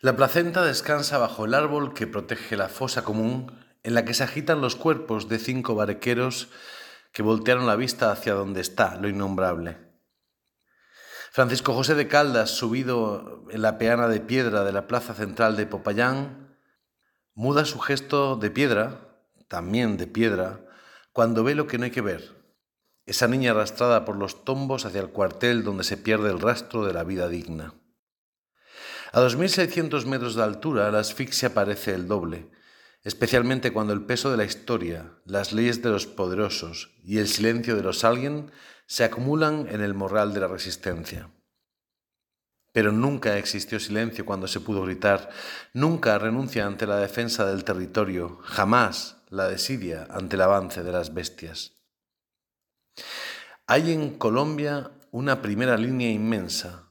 La placenta descansa bajo el árbol que protege la fosa común en la que se agitan los cuerpos de cinco barqueros que voltearon la vista hacia donde está lo innombrable. Francisco José de Caldas, subido en la peana de piedra de la plaza central de Popayán, muda su gesto de piedra, también de piedra, cuando ve lo que no hay que ver. Esa niña arrastrada por los tombos hacia el cuartel donde se pierde el rastro de la vida digna. A 2.600 metros de altura la asfixia parece el doble, especialmente cuando el peso de la historia, las leyes de los poderosos y el silencio de los alguien se acumulan en el morral de la resistencia. Pero nunca existió silencio cuando se pudo gritar, nunca renuncia ante la defensa del territorio, jamás la desidia ante el avance de las bestias. Hay en Colombia una primera línea inmensa,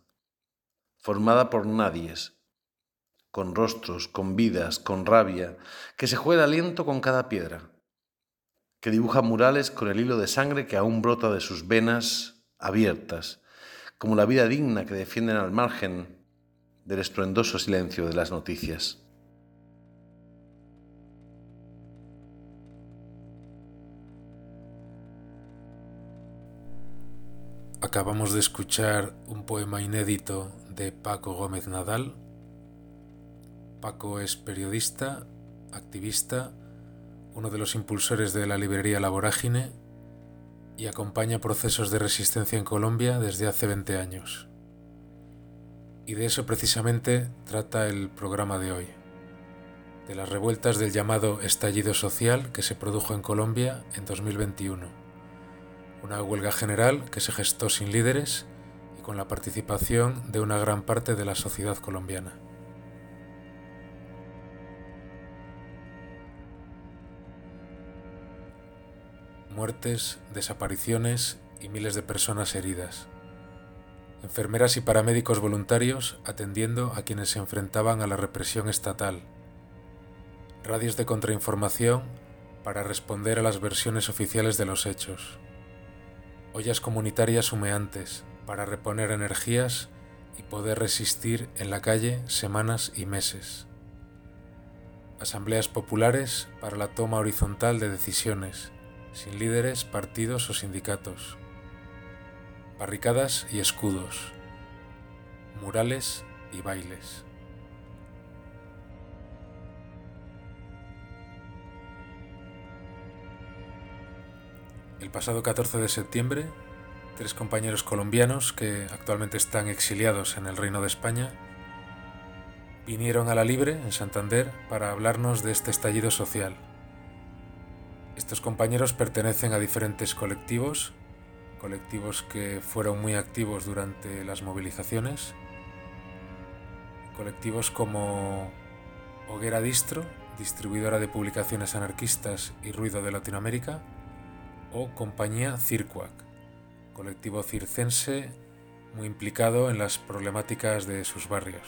formada por nadies, con rostros, con vidas, con rabia, que se juega aliento con cada piedra que dibuja murales con el hilo de sangre que aún brota de sus venas abiertas, como la vida digna que defienden al margen del estruendoso silencio de las noticias. Acabamos de escuchar un poema inédito de Paco Gómez Nadal. Paco es periodista, activista, uno de los impulsores de la librería La Vorágine y acompaña procesos de resistencia en Colombia desde hace 20 años. Y de eso precisamente trata el programa de hoy, de las revueltas del llamado estallido social que se produjo en Colombia en 2021, una huelga general que se gestó sin líderes con la participación de una gran parte de la sociedad colombiana. muertes, desapariciones y miles de personas heridas. Enfermeras y paramédicos voluntarios atendiendo a quienes se enfrentaban a la represión estatal. Radios de contrainformación para responder a las versiones oficiales de los hechos. Ollas comunitarias humeantes para reponer energías y poder resistir en la calle semanas y meses. Asambleas populares para la toma horizontal de decisiones sin líderes, partidos o sindicatos, barricadas y escudos, murales y bailes. El pasado 14 de septiembre, tres compañeros colombianos que actualmente están exiliados en el Reino de España vinieron a la Libre, en Santander, para hablarnos de este estallido social. Estos compañeros pertenecen a diferentes colectivos, colectivos que fueron muy activos durante las movilizaciones, colectivos como Hoguera Distro, distribuidora de publicaciones anarquistas y ruido de Latinoamérica, o Compañía Circuac, colectivo circense muy implicado en las problemáticas de sus barrios.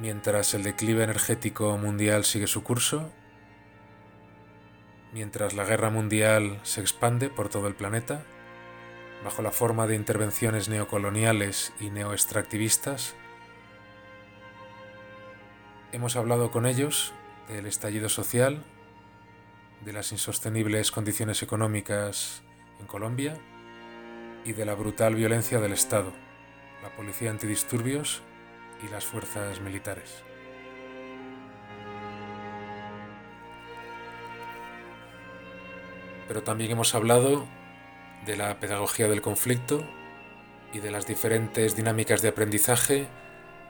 Mientras el declive energético mundial sigue su curso, mientras la guerra mundial se expande por todo el planeta, bajo la forma de intervenciones neocoloniales y neoextractivistas, hemos hablado con ellos del estallido social, de las insostenibles condiciones económicas en Colombia y de la brutal violencia del Estado, la policía antidisturbios y las fuerzas militares. Pero también hemos hablado de la pedagogía del conflicto y de las diferentes dinámicas de aprendizaje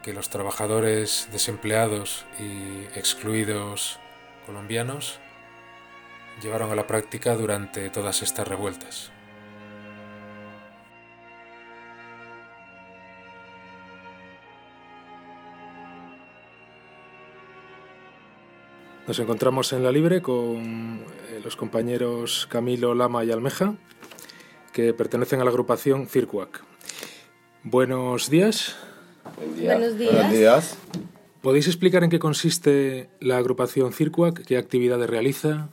que los trabajadores desempleados y excluidos colombianos llevaron a la práctica durante todas estas revueltas. Nos encontramos en la Libre con eh, los compañeros Camilo, Lama y Almeja, que pertenecen a la agrupación Circuac. Buenos días. Buenos días. Buenos días. ¿Podéis explicar en qué consiste la agrupación Circuac? ¿Qué actividades realiza?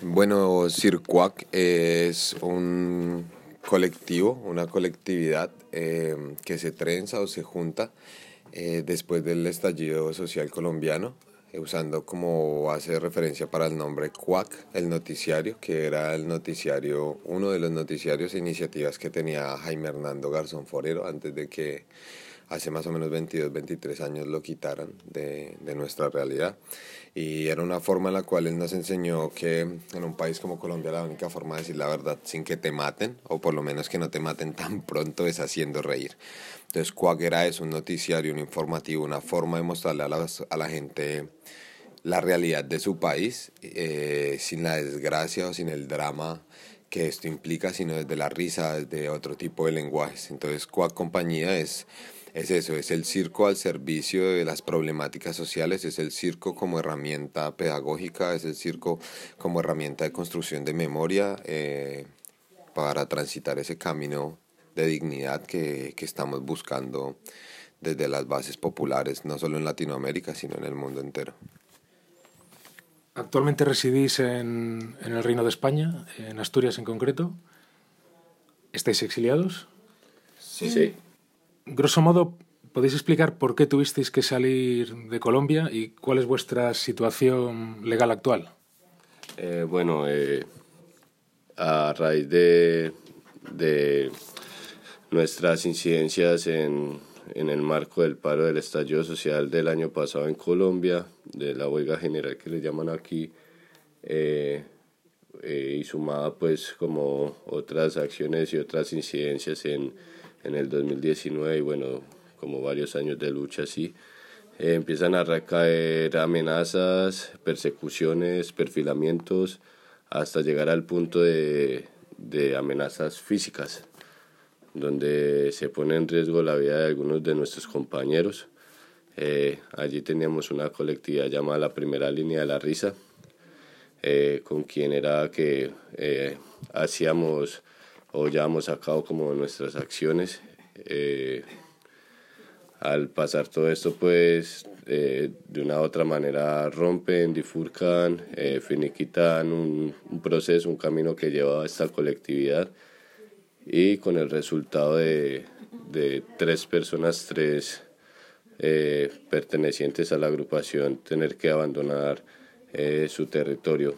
Bueno, Circuac es un colectivo, una colectividad eh, que se trenza o se junta eh, después del estallido social colombiano, usando como de referencia para el nombre CUAC, el noticiario, que era el noticiario, uno de los noticiarios e iniciativas que tenía Jaime Hernando Garzón Forero antes de que hace más o menos 22, 23 años lo quitaran de, de, nuestra realidad. Y era una forma en la cual él nos enseñó que en un país como Colombia la única forma de decir la verdad sin que te maten, o por lo menos que no te maten tan pronto, es haciendo reír. Entonces, Cuaguera es un noticiario, un informativo, una forma de mostrarle a la, a la gente la realidad de su país, eh, sin la desgracia o sin el drama que esto implica, sino desde la risa, desde otro tipo de lenguajes. Entonces, Cuac Compañía es es eso, es el circo al servicio de las problemáticas sociales, es el circo como herramienta pedagógica, es el circo como herramienta de construcción de memoria eh, para transitar ese camino de dignidad que, que estamos buscando desde las bases populares, no solo en Latinoamérica, sino en el mundo entero. Actualmente residís en, en, el Reino de España, en Asturias en concreto. ¿Estáis exiliados? Sí. sí grosso modo, ¿podéis explicar por qué tuvisteis que salir de Colombia y cuál es vuestra situación legal actual? Eh, bueno, eh, a raíz de, de nuestras incidencias en, en, el marco del paro del estallido social del año pasado en Colombia, de la huelga general que le llaman aquí, eh, y sumada pues como otras acciones y otras incidencias en en el 2019 y bueno, como varios años de lucha así, eh, empiezan a recaer amenazas, persecuciones, perfilamientos, hasta llegar al punto de, de amenazas físicas, donde se pone en riesgo la vida de algunos de nuestros compañeros. Eh, allí teníamos una colectividad llamada la Primera Línea de la Risa, eh, con quien era que hacíamos o llevamos a cabo como nuestras acciones. Eh, al pasar todo esto, pues eh, de una u otra manera rompen, difurcan, eh, finiquitan un, un, proceso, un camino que lleva a esta colectividad y con el resultado de, de tres personas, tres eh, pertenecientes a la agrupación, tener que abandonar su territorio.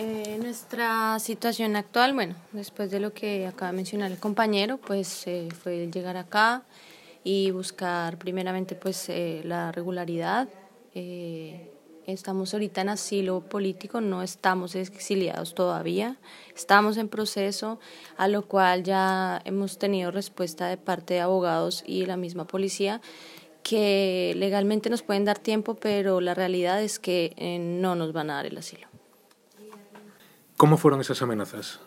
Eh, nuestra situación actual, bueno, después de lo que acaba de mencionar el compañero, pues eh, fue llegar acá y buscar primeramente pues eh, la regularidad. Eh, estamos ahorita en asilo político, no estamos exiliados todavía, estamos en proceso, a lo cual ya hemos tenido respuesta de parte de abogados y la misma policía que legalmente nos pueden dar tiempo, pero la realidad es que no nos van a dar el asilo. ¿Cómo fueron esas amenazas?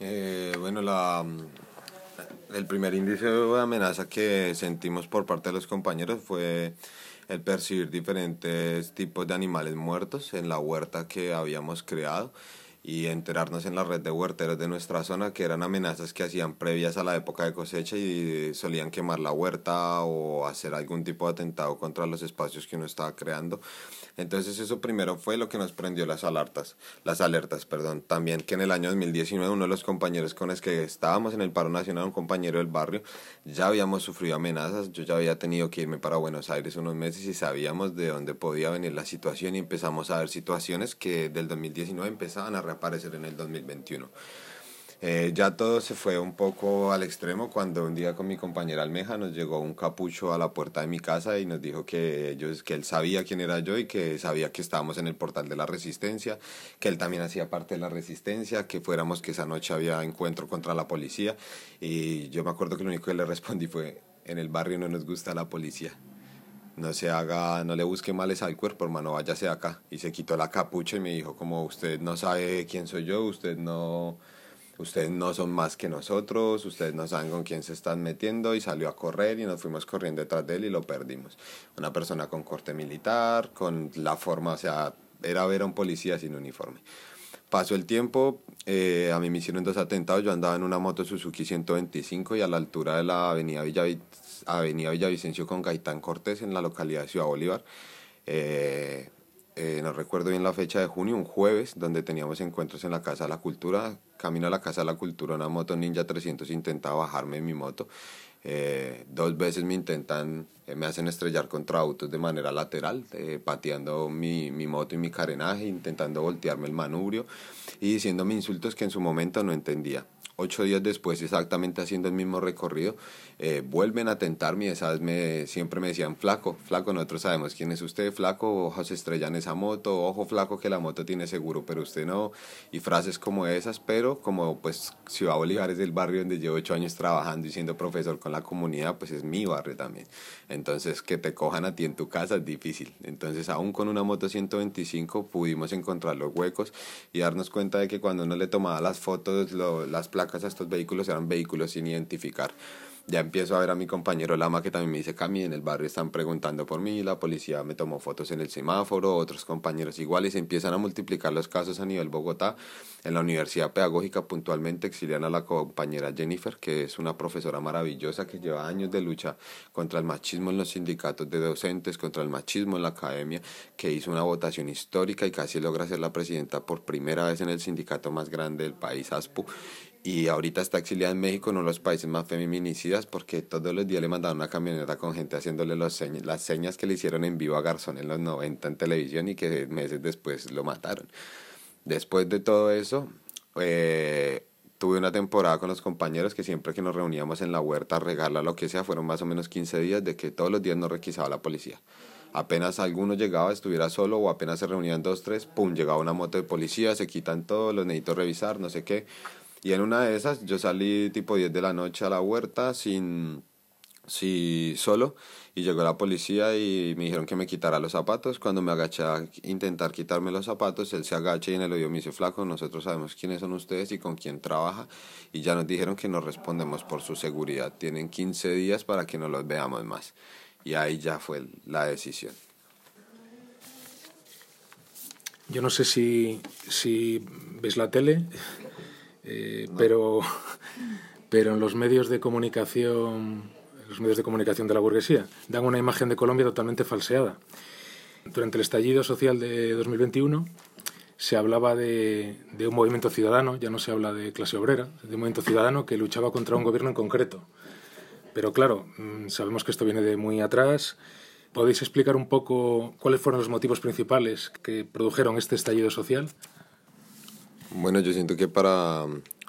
Eh, bueno, la, el primer índice de amenaza que sentimos por parte de los compañeros fue el percibir diferentes tipos de animales muertos en la huerta que habíamos creado y enterarnos en la red de huerteros de nuestra zona que eran amenazas que hacían previas a la época de cosecha y solían quemar la huerta o hacer algún tipo de atentado contra los espacios que uno estaba creando entonces eso primero fue lo que nos prendió las alertas, las alertas, perdón. También que en el año 2019 uno de los compañeros con los que estábamos en el paro nacional, un compañero del barrio, ya habíamos sufrido amenazas, yo ya había tenido que irme para Buenos Aires unos meses y sabíamos de dónde podía venir la situación y empezamos a ver situaciones que del 2019 empezaban a reaparecer en el 2021. Eh, ya todo se fue un poco al extremo cuando un día con mi compañera Almeja nos llegó un capucho a la puerta de mi casa y nos dijo que, ellos, que él sabía quién era yo y que sabía que estábamos en el portal de la resistencia, que él también hacía parte de la resistencia, que fuéramos que esa noche había encuentro contra la policía y yo me acuerdo que lo único que le respondí fue, en el barrio no nos gusta la policía no se haga, no le busque males al cuerpo, hermano, váyase acá. Y se quitó la capucha y me dijo, como usted no sabe quién soy yo, usted no, ustedes no son más que nosotros, ustedes no saben con quién se están metiendo y salió a correr y nos fuimos corriendo detrás de él y lo perdimos. Una persona con corte militar, con la forma, o sea, era ver a un policía sin uniforme. Pasó el tiempo, eh, a mí me hicieron dos atentados, yo andaba en una moto Suzuki 125 y a la altura de la avenida, avenida Villavicencio con Gaitán Cortés en la localidad de Ciudad Bolívar. Eh, eh, no recuerdo bien la fecha de junio, un jueves, donde teníamos encuentros en la Casa de la Cultura. Camino a la Casa de la Cultura, una moto Ninja 300 intenta bajarme en mi moto. Eh, dos veces me intentan, eh, me hacen estrellar contra autos de manera lateral, pateando mi, mi moto y mi carenaje, intentando voltearme el manubrio y diciéndome insultos que en su momento no entendía ocho días después, exactamente haciendo el mismo recorrido, eh, vuelven a tentarme vez me, siempre me decían, flaco, flaco, nosotros sabemos quién es usted, flaco, ojos estrellan esa moto, ojo flaco que la moto tiene seguro, pero usted no, y frases como esas, pero como pues Ciudad Bolívar es el barrio donde llevo ocho años trabajando y siendo profesor con la comunidad, pues es mi barrio también. Entonces, que te cojan a ti en tu casa es difícil. Entonces, aún con una moto 125 pudimos encontrar los huecos y darnos cuenta de que cuando uno le tomaba las fotos, las placas, a estos vehículos eran vehículos sin identificar. Ya empiezo a ver a mi compañero Lama que también me dice, Cami, en el barrio están preguntando por mí, la policía me tomó fotos en el semáforo, otros compañeros igual, y se empiezan a multiplicar los casos a nivel Bogotá. En la Universidad Pedagógica puntualmente exilian a la compañera Jennifer, que es una profesora maravillosa que lleva años de lucha contra el machismo en los sindicatos de docentes, contra el machismo en la academia, que hizo una votación histórica y casi logra ser la presidenta por primera vez en el sindicato más grande del país, ASPU y ahorita está exiliada en México, uno de los países más feminicidas, porque todos los días le mandaban una camioneta con gente haciéndole las señas que le hicieron en vivo a Garzón en los 90 en televisión y que meses después lo mataron. Después de todo eso, eh, tuve una temporada con los compañeros que siempre que nos reuníamos en la huerta, regala lo que sea, fueron más o menos 15 días de que todos los días nos requisaba la policía. Apenas alguno llegaba, estuviera solo o apenas se reunían dos, tres, pum, llegaba una moto de policía, se quitan todo, los necesito revisar, no sé qué y en una de esas yo salí tipo 10 de la noche a la huerta sin, sí, solo y llegó la policía y me dijeron que me quitara los zapatos. Cuando me agaché a intentar quitarme los zapatos, él se agacha y en el oído me dice, flaco, nosotros sabemos quiénes son ustedes y con quién trabaja y ya nos dijeron que nos respondemos por su seguridad. Tienen 15 días para que no los veamos más. Y ahí ya fue la decisión. Yo no sé si, si ves la tele, eh, pero, pero en los medios de comunicación, los medios de comunicación de la burguesía, dan una imagen de Colombia totalmente falseada. Durante el estallido social de 2021 se hablaba de, de un movimiento ciudadano, ya no se habla de clase obrera, de un movimiento ciudadano que luchaba contra un gobierno en concreto. Pero claro, mm, sabemos que esto viene de muy atrás. ¿Podéis explicar un poco cuáles fueron los motivos principales que produjeron este estallido social? Bueno, yo siento que para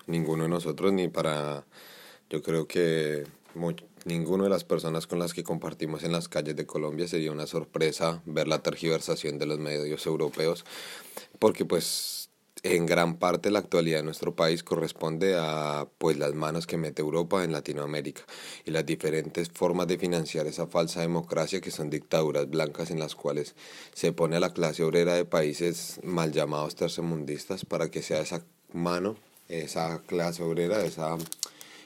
ninguno de nosotros, ni para, yo creo que ninguno de las personas con las que compartimos en las calles de Colombia sería una sorpresa ver la tergiversación de los medios europeos, porque pues en gran parte la actualidad de nuestro país corresponde a pues las manos que mete Europa en Latinoamérica y las diferentes formas de financiar esa falsa democracia que son dictaduras blancas en las cuales se pone a la clase obrera de países mal llamados tercermundistas para que sea esa mano, esa clase obrera, esa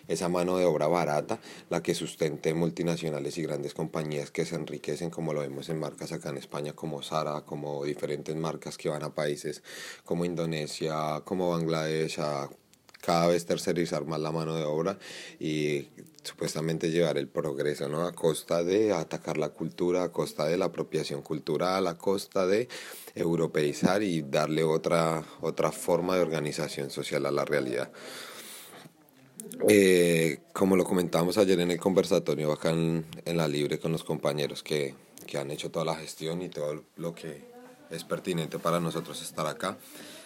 esa mano de obra barata la que sustente multinacionales y grandes compañías que se enriquecen, como lo vemos en marcas acá en España, como Sara, como diferentes marcas que van a países como Indonesia, como Bangladesh, a cada vez tercerizar más la mano de obra y supuestamente llevar el progreso, ¿no? A costa de atacar la cultura, a costa de la apropiación cultural, a costa de europeizar y darle otra, otra forma de organización social a la realidad. Eh, como lo comentábamos ayer en el conversatorio acá en, la Libre con los compañeros que, que, han hecho toda la gestión y todo lo que es pertinente para nosotros estar acá,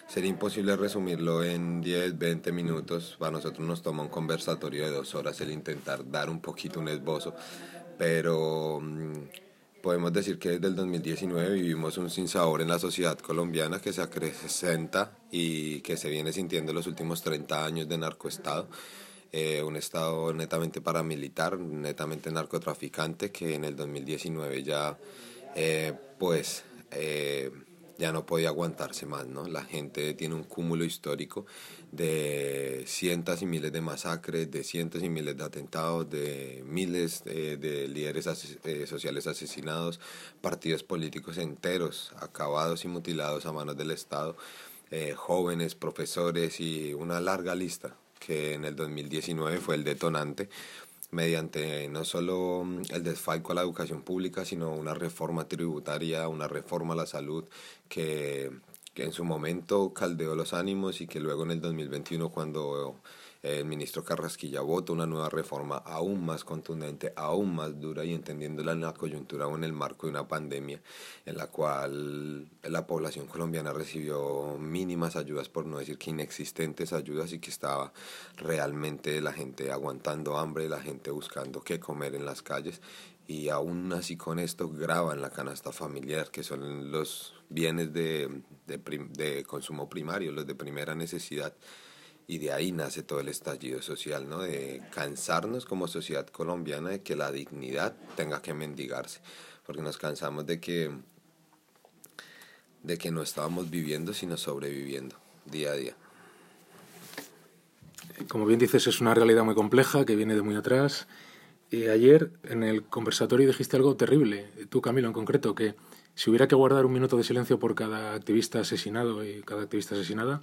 sería imposible resumirlo en 10, 20 minutos. Para nosotros nos toma un conversatorio de dos horas el intentar dar un poquito un esbozo, pero mm, podemos decir que desde el 2019 vivimos un sinsabor en la sociedad colombiana que se acrecenta y que se viene sintiendo los últimos 30 años de narcoestado. Eh, un Estado netamente paramilitar, netamente narcotraficante, que en el 2019 ya, eh, pues, eh, ya no podía aguantarse más, ¿no? La gente tiene un cúmulo histórico de cientos y miles de masacres, de cientos y miles de atentados, de miles de líderes sociales asesinados, partidos políticos enteros acabados y mutilados a manos del Estado, jóvenes, profesores y una larga lista que en el 2019 fue el detonante mediante no solo el desfalco a la educación pública, sino una reforma tributaria, una reforma a la salud que, que en su momento caldeó los ánimos y que luego en el 2021 cuando el ministro Carrasquilla vota una nueva reforma aún más contundente, aún más dura y entendiéndola en la coyuntura o en el marco de una pandemia en la cual la población colombiana recibió mínimas ayudas, por no decir que inexistentes ayudas y que estaba realmente la gente aguantando hambre, la gente buscando qué comer en las calles. Y aún así con esto graban la canasta familiar, que son los bienes de, de consumo primario, los de primera necesidad y de ahí nace todo el estallido social, ¿no? De cansarnos como sociedad colombiana de que la dignidad tenga que mendigarse, porque nos cansamos de que de que no estábamos viviendo sino sobreviviendo día a día. Como bien dices, es una realidad muy compleja que viene de muy atrás. Y ayer en el conversatorio dijiste algo terrible, tú Camilo en concreto, que si hubiera que guardar un minuto de silencio por cada activista asesinado y cada activista asesinada,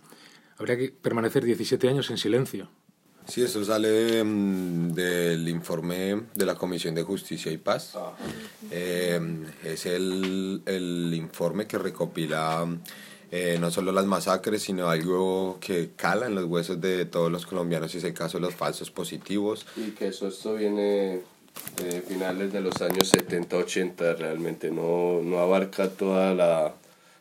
habría que permanecer 17 años en silencio. Sí, eso sale mm, del informe de la Comisión de Justicia y Paz. Eh, es el, el, informe que recopila eh, no solo las masacres, sino algo que cala en los huesos de todos los colombianos, y es el caso de los falsos positivos. Y que eso esto viene de finales de los años 70-80, realmente no, no abarca toda la...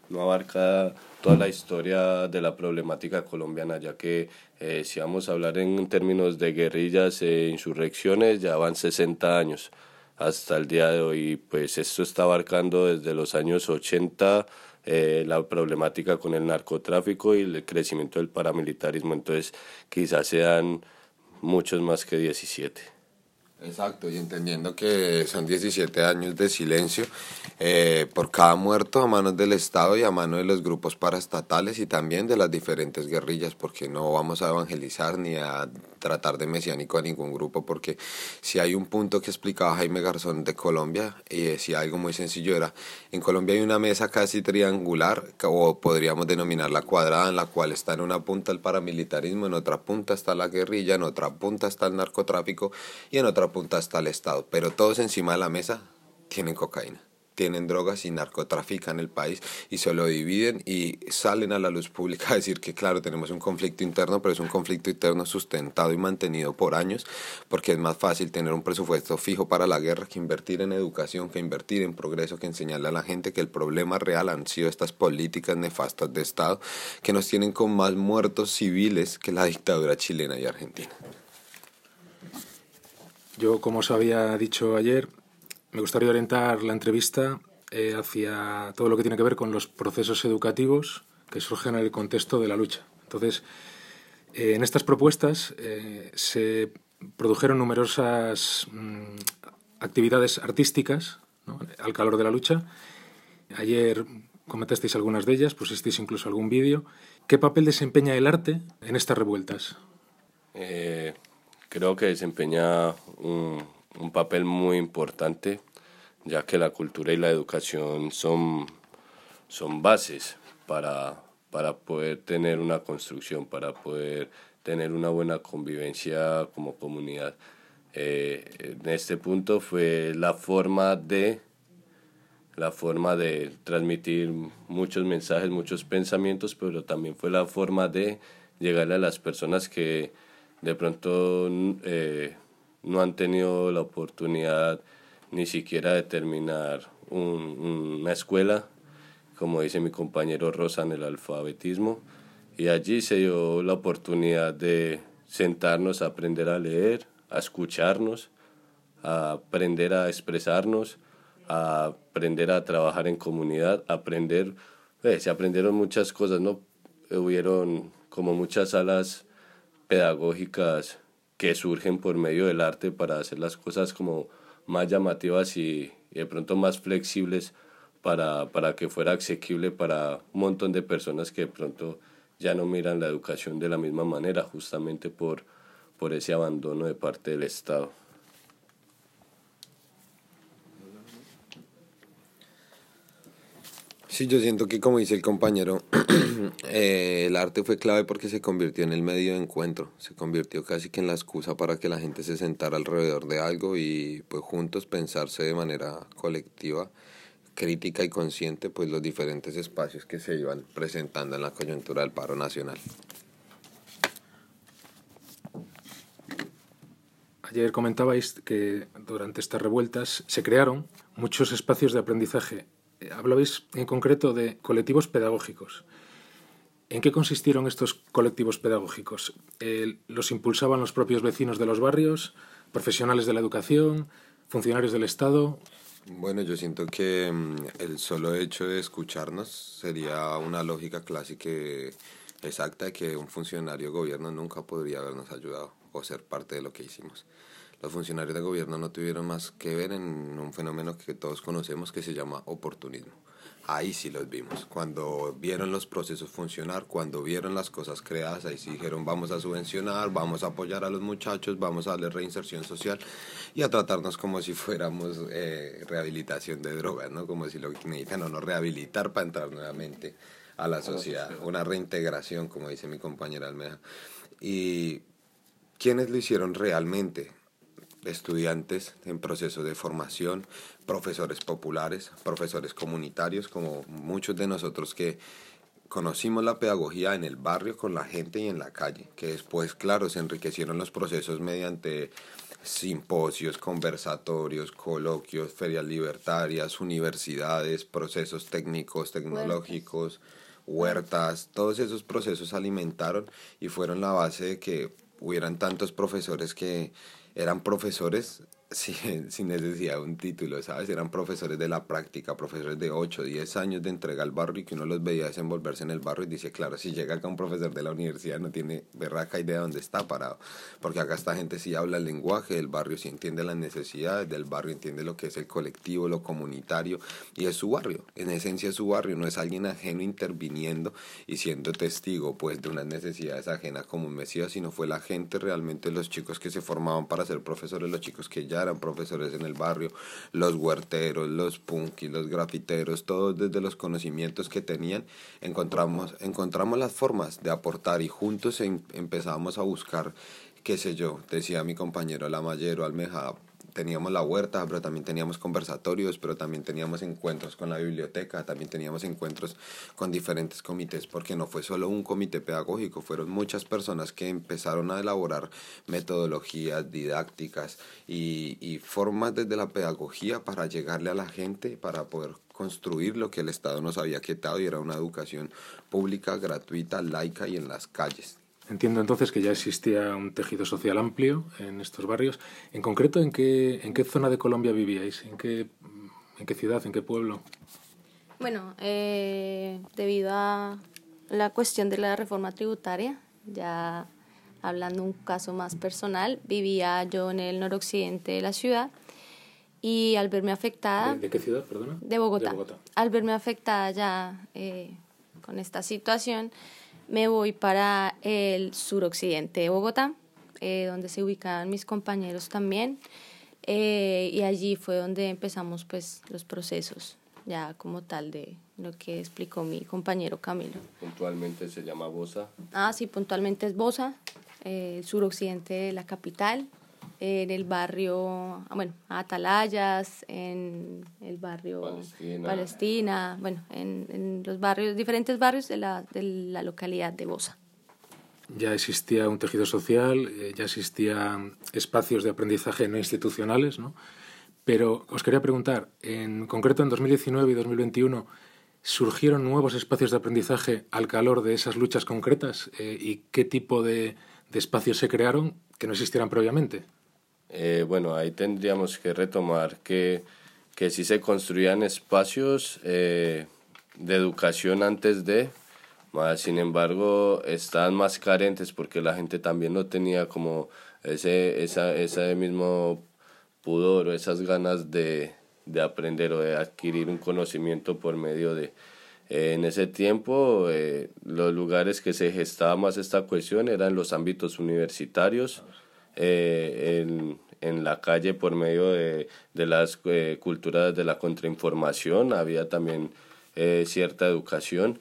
no abarca toda la historia de la problemática colombiana, ya que eh, si vamos a hablar en términos de guerrillas e insurrecciones, ya van 60 años hasta el día de hoy, pues esto está abarcando desde los años 80 eh, la problemática con el narcotráfico y el crecimiento del paramilitarismo, entonces quizás sean muchos más que 17. Exacto, y entendiendo que son 17 años de silencio eh, por cada muerto a manos del Estado y a manos de los grupos paraestatales y también de las diferentes guerrillas, porque no vamos a evangelizar ni a tratar de mesiánico a ningún grupo, porque si hay un punto que explicaba Jaime Garzón de Colombia, y decía algo muy sencillo, era, en Colombia hay una mesa casi triangular, o podríamos denominarla cuadrada, en la cual está en una punta el paramilitarismo, en otra punta está la guerrilla, en otra punta está el narcotráfico y en otra punta está el Estado, pero todos encima de la mesa tienen cocaína tienen drogas y narcotrafican el país y se lo dividen y salen a la luz pública a decir que claro, tenemos un conflicto interno, pero es un conflicto interno sustentado y mantenido por años, porque es más fácil tener un presupuesto fijo para la guerra que invertir en educación, que invertir en progreso, que enseñarle a la gente que el problema real han sido estas políticas nefastas de Estado que nos tienen con más muertos civiles que la dictadura chilena y argentina. Yo, como os había dicho ayer, me gustaría orientar la entrevista eh, hacia todo lo que tiene que ver con los procesos educativos que surgen en el contexto de la lucha. Entonces, eh, en estas propuestas eh, se produjeron numerosas mm, actividades artísticas al calor de la lucha. Ayer comentasteis algunas de ellas, pusisteis incluso algún vídeo. ¿Qué papel desempeña el arte en estas revueltas? creo que desempeña un, un papel muy importante, ya que la cultura y la educación son, son bases para, para poder tener una construcción, para poder tener una buena convivencia como comunidad. Eh, en este punto fue la forma de la forma de transmitir muchos mensajes, muchos pensamientos, pero también fue la forma de llegarle a las personas que de pronto eh, no han tenido la oportunidad ni siquiera de terminar una escuela, como dice mi compañero Rosa, en el alfabetismo. Y allí se dio la oportunidad de sentarnos a aprender a leer, a escucharnos, a aprender a expresarnos, a aprender a trabajar en comunidad, aprender, eh, se aprendieron muchas cosas, ¿no? Hubieron como muchas salas pedagógicas que surgen por medio del arte para hacer las cosas como más llamativas y, de pronto más flexibles para, para que fuera asequible para un montón de personas que de pronto ya no miran la educación de la misma manera, justamente por, por ese abandono de parte del Estado. Sí, yo siento que como dice el compañero, eh, el arte fue clave porque se convirtió en el medio de encuentro, se convirtió casi que en la excusa para que la gente se sentara alrededor de algo y pues juntos pensarse de manera colectiva, crítica y consciente pues los diferentes espacios que se iban presentando en la coyuntura del paro nacional. Ayer comentabais que durante estas revueltas se crearon muchos espacios de aprendizaje hablabais en concreto de colectivos pedagógicos. ¿En qué consistieron estos colectivos pedagógicos? Eh, ¿Los impulsaban los propios vecinos de los barrios, profesionales de la educación, funcionarios del Estado? Bueno, yo siento que mm, el solo hecho de escucharnos sería una lógica clásica exacta que un funcionario de gobierno nunca podría habernos ayudado o ser parte de lo que hicimos los funcionarios de gobierno no tuvieron más que ver en un fenómeno que todos conocemos que se llama oportunismo. Ahí sí los vimos. Cuando vieron los procesos funcionar, cuando vieron las cosas creadas, ahí sí dijeron vamos a subvencionar, vamos a apoyar a los muchachos, vamos a darle reinserción social y a tratarnos como si fuéramos eh, rehabilitación de drogas, ¿no? Como si lo que necesitan o no rehabilitar para entrar nuevamente a la sociedad. Una reintegración, como dice mi compañera Almeja. ¿Y quiénes lo hicieron realmente? Estudiantes en proceso de formación, profesores populares, profesores comunitarios, como muchos de nosotros que conocimos la pedagogía en el barrio con la gente y en la calle, que después, claro, se enriquecieron los procesos mediante simposios, conversatorios, coloquios, ferias libertarias, universidades, procesos técnicos, tecnológicos, huertas, todos esos procesos alimentaron y fueron la base de que hubieran tantos profesores que eran profesores sin, sin necesidad de un título, ¿sabes? Eran profesores de la práctica, profesores de 8, 10 años de entrega al barrio y que uno los veía desenvolverse en el barrio y dice, claro, si llega acá un profesor de la universidad no tiene berraca idea de dónde está parado, porque acá esta gente sí habla el lenguaje del barrio, sí entiende las necesidades del barrio, entiende lo que es el colectivo, lo comunitario y es su barrio, en esencia es su barrio, no es alguien ajeno interviniendo y siendo testigo pues de unas necesidades ajenas como un mesías, sino fue la gente realmente, los chicos que se formaban para ser profesores, los chicos que ya eran profesores en el barrio, los huerteros, los punkis, los grafiteros, todos desde los conocimientos que tenían, encontramos, encontramos las formas de aportar y juntos em, empezamos a buscar, qué sé yo, decía mi compañero Lamayero Almeja, teníamos la huerta, pero también teníamos conversatorios, pero también teníamos encuentros con la biblioteca, también teníamos encuentros con diferentes comités, porque no fue solo un comité pedagógico, fueron muchas personas que empezaron a elaborar metodologías didácticas y, y formas desde la pedagogía para llegarle a la gente, para poder construir lo que el Estado nos había quitado y era una educación pública, gratuita, laica y en las calles. Entiendo entonces que ya existía un tejido social amplio en estos barrios. En concreto, ¿en qué, en qué zona de Colombia vivíais? ¿En qué, en qué ciudad? ¿En qué pueblo? Bueno, eh, debido a la cuestión de la reforma tributaria, ya hablando un caso más personal, vivía yo en el noroccidente de la ciudad y al verme afectada... ¿De, qué ciudad, perdona? De Bogotá. Al verme afectada ya eh, con esta situación, me voy para el suroccidente de Bogotá, eh, donde se ubicaban mis compañeros también, eh, y allí fue donde empezamos pues los procesos ya como tal de lo que explicó mi compañero Camilo. Puntualmente se llama Bosa. Ah, sí, puntualmente es Bosa, eh, el suroccidente de la capital, en el barrio, ah, bueno, Atalayas, en el barrio Palestina, bueno, en, en, los barrios, diferentes barrios de la, de la localidad de Bosa. Ya existía un tejido social, eh, ya existían espacios de aprendizaje no institucionales, ¿no? Pero os quería preguntar, en concreto en 2019 y 2021, ¿surgieron nuevos espacios de aprendizaje al calor de esas luchas concretas? Eh, ¿Y qué tipo de, de espacios se crearon que no existieran previamente? Eh, bueno, ahí tendríamos que retomar que, que sí se construían espacios eh, de educación antes de, más, sin embargo, estaban más carentes porque la gente también no tenía como ese, esa, ese mismo pudor o esas ganas de, de aprender o de adquirir un conocimiento por medio de... Eh, en ese tiempo, los lugares que se gestaba más esta cuestión eran los ámbitos universitarios, eh, en, en, la calle por medio de, de las eh, culturas de la contrainformación. Había también eh, cierta educación.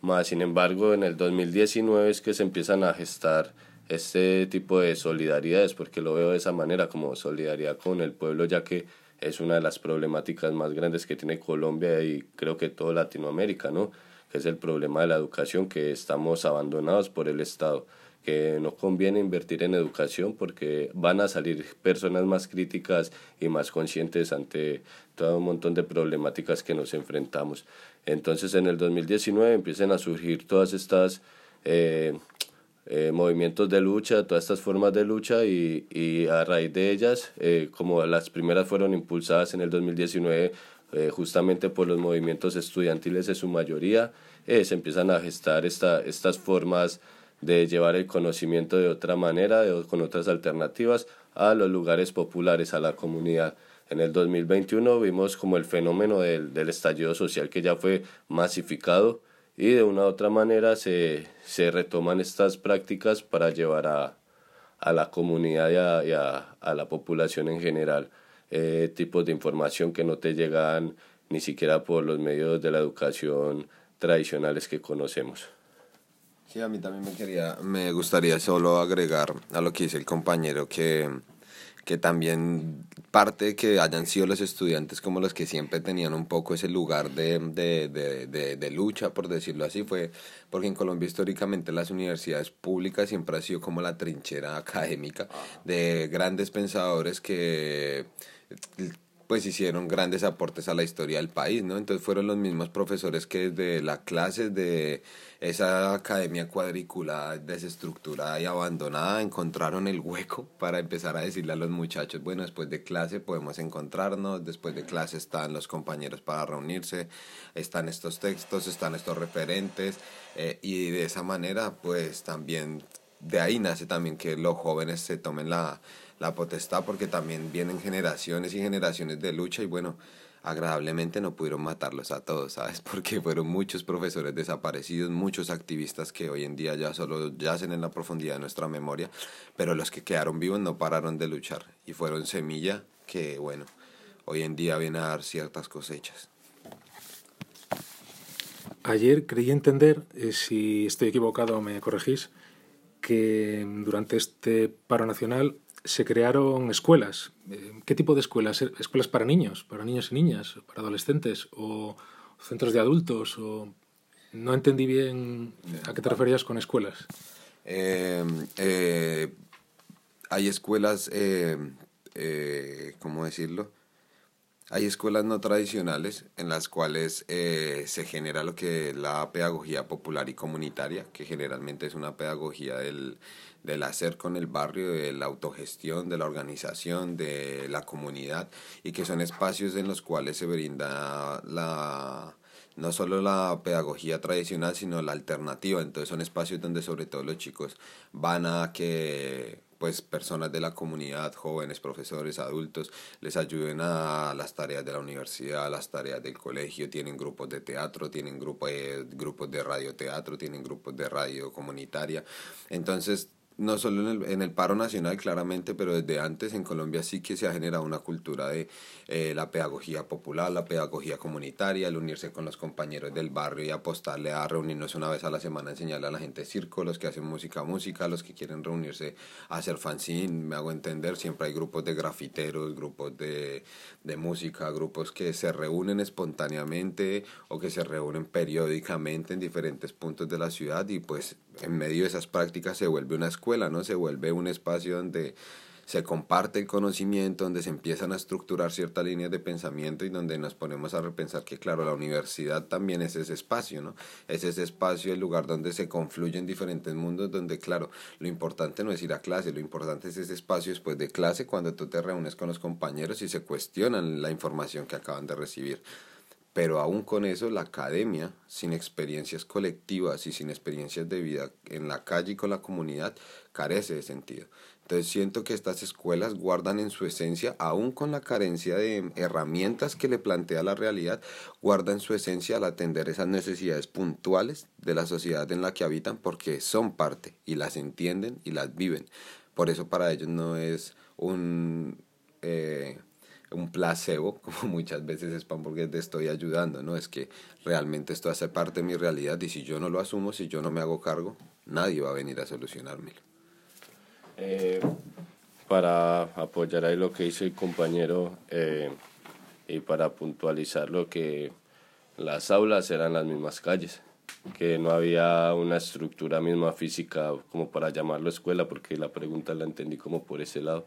Más sin embargo, en el 2019 es que se empiezan a gestar este tipo de solidaridades, porque lo veo de esa manera, como solidaridad con el pueblo, ya que es una de las problemáticas más grandes que tiene Colombia y creo que toda Latinoamérica, ¿no? Que es el problema de la educación, que estamos abandonados por el Estado que no conviene invertir en educación porque van a salir personas más críticas y más conscientes ante todo un montón de problemáticas que nos enfrentamos. Entonces en el 2019 empiezan a surgir todas estas eh, eh, movimientos de lucha, todas estas formas de lucha y, y a raíz de ellas, eh, como las primeras fueron impulsadas en el 2019 justamente por los movimientos estudiantiles en su mayoría, se empiezan a gestar esta, estas formas de llevar el conocimiento de otra manera, de, con otras alternativas, a los lugares populares, a la comunidad. En el 2021 vimos como el fenómeno del, del estallido social que ya fue masificado y de una u otra manera se, se retoman estas prácticas para llevar a, a la comunidad y a, a, la población en general eh, tipos de información que no te llegan ni siquiera por los medios de la educación tradicionales que conocemos. Sí, a mí también me, quería, me gustaría solo agregar a lo que dice el compañero que, que también parte que hayan sido los estudiantes como los que siempre tenían un poco ese lugar de, de, de, de, lucha, por decirlo así, fue porque en Colombia históricamente las universidades públicas siempre ha sido como la trinchera académica de grandes pensadores que pues hicieron grandes aportes a la historia del país, ¿no? Entonces fueron los mismos profesores que desde la clase de esa academia cuadriculada, desestructurada y abandonada, encontraron el hueco para empezar a decirle a los muchachos, bueno, después de clase podemos encontrarnos, después de clase están los compañeros para reunirse, están estos textos, están estos referentes, eh, y de esa manera, pues también, de ahí nace también que los jóvenes se tomen la la potestad porque también vienen generaciones y generaciones de lucha y bueno, agradablemente no pudieron matarlos a todos, ¿sabes? Porque fueron muchos profesores desaparecidos, muchos activistas que hoy en día ya solo yacen en la profundidad de nuestra memoria, pero los que quedaron vivos no pararon de luchar y fueron semilla que, bueno, hoy en día viene a dar ciertas cosechas. Ayer creí entender, eh, si estoy equivocado me corregís, que durante este paro nacional se crearon escuelas. Eh, ¿Qué tipo de escuelas? ¿Escuelas para niños, para niños y niñas, para adolescentes o centros de adultos? O... No entendí bien a qué te referías con escuelas. Eh, eh, hay escuelas, ¿cómo decirlo? Hay escuelas no tradicionales en las cuales se genera lo que es la pedagogía popular y comunitaria, que generalmente es una pedagogía del, del hacer con el barrio, de la autogestión, de la organización, de la comunidad, y que son espacios en los cuales se brinda la no solo la pedagogía tradicional, sino la alternativa. Entonces son espacios donde sobre todo los chicos van a que pues personas de la comunidad, jóvenes, profesores, adultos, les ayuden a las tareas de la universidad, a las tareas del colegio, tienen grupos de teatro, tienen grupos de, grupos de radioteatro, tienen grupos de radio comunitaria. Entonces, no solo en el, en el, paro nacional claramente, pero desde antes en Colombia sí que se ha generado una cultura de eh, la pedagogía popular, la pedagogía comunitaria, el unirse con los compañeros del barrio y apostarle a reunirnos una vez a la semana, enseñarle a la gente circo, los que hacen música, música, los que quieren reunirse a hacer fanzine, me hago entender, siempre hay grupos de grafiteros, grupos de, de música, grupos que se reúnen espontáneamente o que se reúnen periódicamente en diferentes puntos de la ciudad y pues en medio de esas prácticas se vuelve una escuela, ¿no? Se vuelve un espacio donde se comparte el conocimiento, donde se empiezan a estructurar ciertas líneas de pensamiento y donde nos ponemos a repensar que, claro, la universidad también es ese espacio, ¿no? Es ese espacio, el lugar donde se confluyen diferentes mundos, donde, claro, lo importante no es ir a clase, lo importante es ese espacio después de clase, cuando tú te reúnes con los compañeros y se cuestionan la información que acaban de recibir. Pero aún con eso, la academia, sin experiencias colectivas y sin experiencias de vida en la calle y con la comunidad, carece de sentido. Entonces siento que estas escuelas guardan en su esencia, aún con la carencia de herramientas que le plantea la realidad, guardan su esencia al atender esas necesidades puntuales de la sociedad en la que habitan porque son parte y las entienden y las viven. Por eso para ellos no es un... Eh, un placebo, como muchas veces es pan porque te estoy ayudando, ¿no? Es que realmente esto hace parte de mi realidad y si yo no lo asumo, si yo no me hago cargo, nadie va a venir a solucionármelo. Eh, para apoyar ahí lo que dice el compañero eh, y para puntualizar lo que las aulas eran las mismas calles, que no había una estructura misma física como para llamarlo escuela, porque la pregunta la entendí como por ese lado.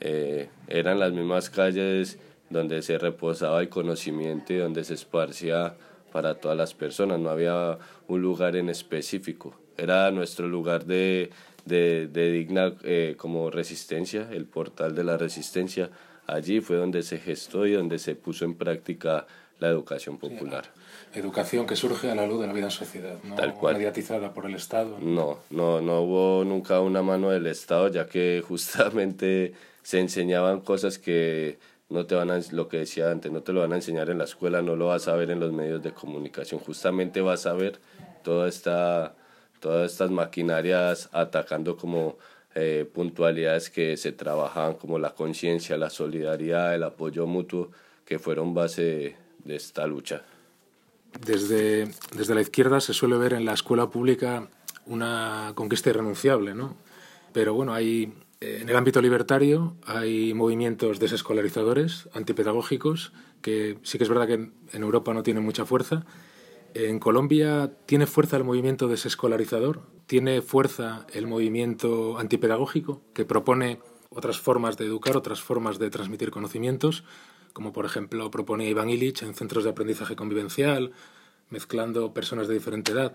Eh, eran las mismas calles donde se reposaba el conocimiento y donde se esparcía para todas las personas, no había un lugar en específico, era nuestro lugar de, de, de digna eh, como resistencia, el portal de la resistencia, allí fue donde se gestó y donde se puso en práctica la educación popular. educación que surge a la luz de la vida en sociedad, no Tal cual. mediatizada por el Estado. No, no, no hubo nunca una mano del Estado, ya que justamente se enseñaban cosas que no te van a, lo que decía antes, no te lo van a enseñar en la escuela, no lo vas a ver en los medios de comunicación, justamente vas a ver toda esta, todas estas maquinarias atacando como eh, puntualidades que se trabajaban, como la conciencia, la solidaridad, el apoyo mutuo, que fueron base de, esta lucha. Desde, desde la izquierda se suele ver en la escuela pública una conquista irrenunciable, ¿no? Pero bueno, hay, en el ámbito libertario hay movimientos desescolarizadores, antipedagógicos, que sí que es verdad que en, en Europa no tienen mucha fuerza. En Colombia tiene fuerza el movimiento desescolarizador, tiene fuerza el movimiento antipedagógico, que propone otras formas de educar, otras formas de transmitir conocimientos, como por ejemplo proponía Iván Illich en centros de aprendizaje convivencial, mezclando personas de diferente edad.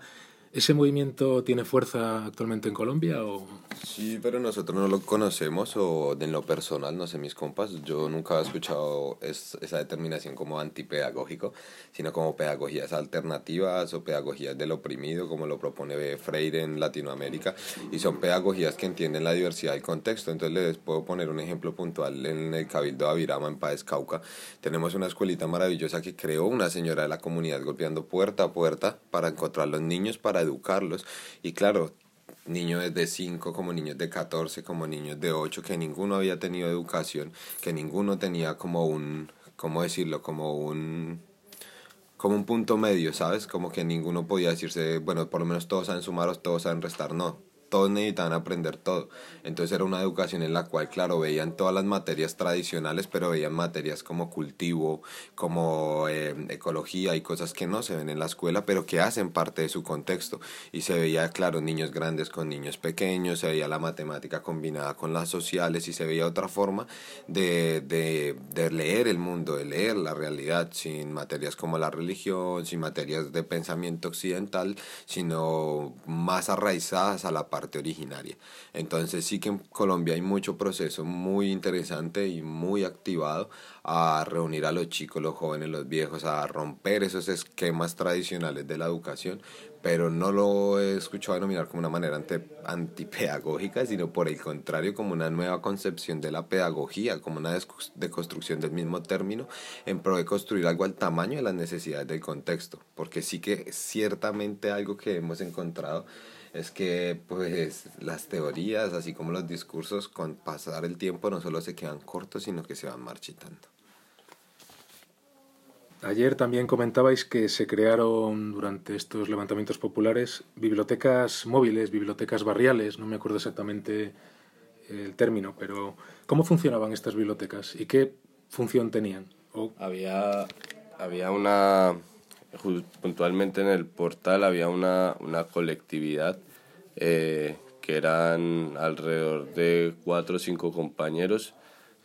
¿Ese movimiento tiene fuerza actualmente en Colombia o Sí, pero nosotros no lo conocemos o en lo personal, no sé, mis compas, yo nunca he escuchado es, esa determinación como antipedagógico, sino como pedagogías alternativas o pedagogías del oprimido, como lo propone Freire en Latinoamérica, y son pedagogías que entienden la diversidad del contexto. Entonces les puedo poner un ejemplo puntual en el Cabildo de Avirama, en Páez Cauca. Tenemos una escuelita maravillosa que creó una señora de la comunidad golpeando puerta a puerta para encontrar los niños, para educarlos, y claro, niños de 5 como niños de 14 como niños de 8 que ninguno había tenido educación que ninguno tenía como un cómo decirlo como un como un punto medio sabes como que ninguno podía decirse bueno por lo menos todos saben sumar todos saben restar no todos necesitaban aprender todo. Entonces era una educación en la cual, claro, veían todas las materias tradicionales, pero veían materias como cultivo, como eh, ecología y cosas que no se ven en la escuela, pero que hacen parte de su contexto. Y se veía, claro, niños grandes con niños pequeños, se veía la matemática combinada con las sociales y se veía otra forma de, de, de leer el mundo, de leer la realidad, sin materias como la religión, sin materias de pensamiento occidental, sino más arraizadas a la parte parte originaria. Entonces sí que en Colombia hay mucho proceso muy interesante y muy activado a reunir a los chicos, los jóvenes, los viejos, a romper esos esquemas tradicionales de la educación, pero no lo he escuchado denominar como una manera ante, antipedagógica, sino por el contrario como una nueva concepción de la pedagogía, como una deconstrucción del mismo término, en pro de construir algo al tamaño de las necesidades del contexto, porque sí que ciertamente algo que hemos encontrado es que pues las teorías, así como los discursos, con pasar el tiempo no solo se quedan cortos, sino que se van marchitando. Ayer también comentabais que se crearon durante estos levantamientos populares bibliotecas móviles, bibliotecas barriales, no me acuerdo exactamente el término, pero ¿cómo funcionaban estas bibliotecas y qué función tenían? Había, había una, puntualmente en el portal había una, una colectividad eh, que eran alrededor de cuatro o cinco compañeros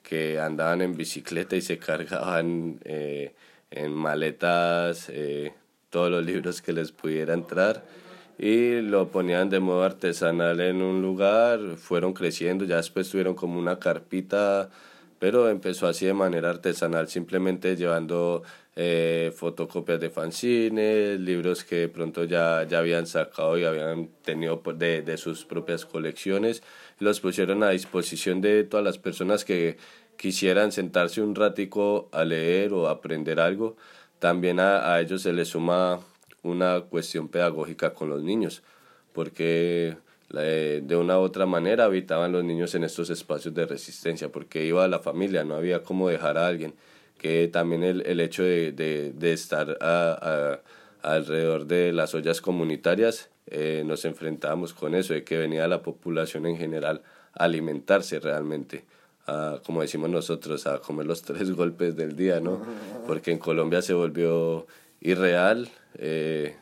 que andaban en bicicleta y se cargaban eh, en maletas eh, todos los libros que les pudiera entrar y lo ponían de modo artesanal en un lugar, fueron creciendo, ya después tuvieron como una carpita, pero empezó así de manera artesanal, simplemente llevando eh, fotocopias de fanzines, libros que de pronto ya, ya habían sacado y habían tenido de, de sus propias colecciones, los pusieron a disposición de todas las personas que quisieran sentarse un ratico a leer o aprender algo, también a, a ellos se les suma una cuestión pedagógica con los niños, porque de una u otra manera habitaban los niños en estos espacios de resistencia, porque iba la familia, no había cómo dejar a alguien, que también el, el hecho de, de, de estar a, alrededor de las ollas comunitarias, eh, nos enfrentábamos con eso, de que venía la población en general a alimentarse realmente. A, como decimos nosotros, a comer los tres golpes del día, ¿no? Porque en Colombia se volvió irreal, eh,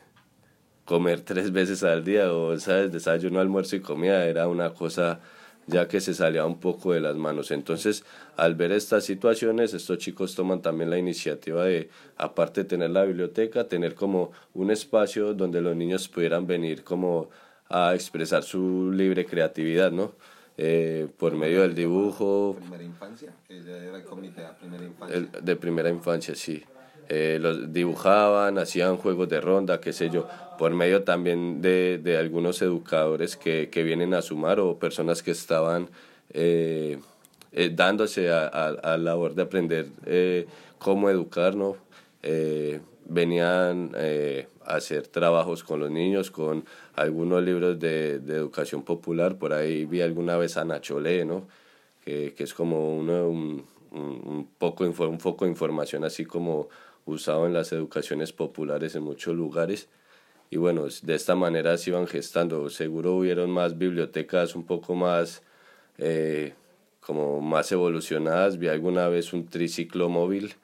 comer tres veces al día o, ¿sabes? Desayuno, almuerzo y comida era una cosa ya que se salía un poco de las manos. Entonces, al ver estas situaciones, estos chicos toman también la iniciativa de, aparte de tener la biblioteca, tener como un espacio donde los niños pudieran venir como a expresar su libre creatividad, ¿no? Eh, por medio del dibujo. Primera infancia, que era el comité de primera infancia. de primera infancia, sí. Eh, los dibujaban, hacían juegos de ronda, qué sé yo, por medio también de, de algunos educadores que, que, vienen a sumar o personas que estaban eh, eh, dándose a, a, la labor de aprender cómo educarnos, venían a hacer trabajos con los niños, con algunos libros de, de, educación popular, por ahí vi alguna vez a Nacholé, ¿no? que, que es como uno, un, un, poco, un foco de información así como usado en las educaciones populares en muchos lugares. Y bueno, de esta manera se iban gestando. Seguro hubieron más bibliotecas un poco más, eh, como más evolucionadas. Vi alguna vez un triciclo móvil.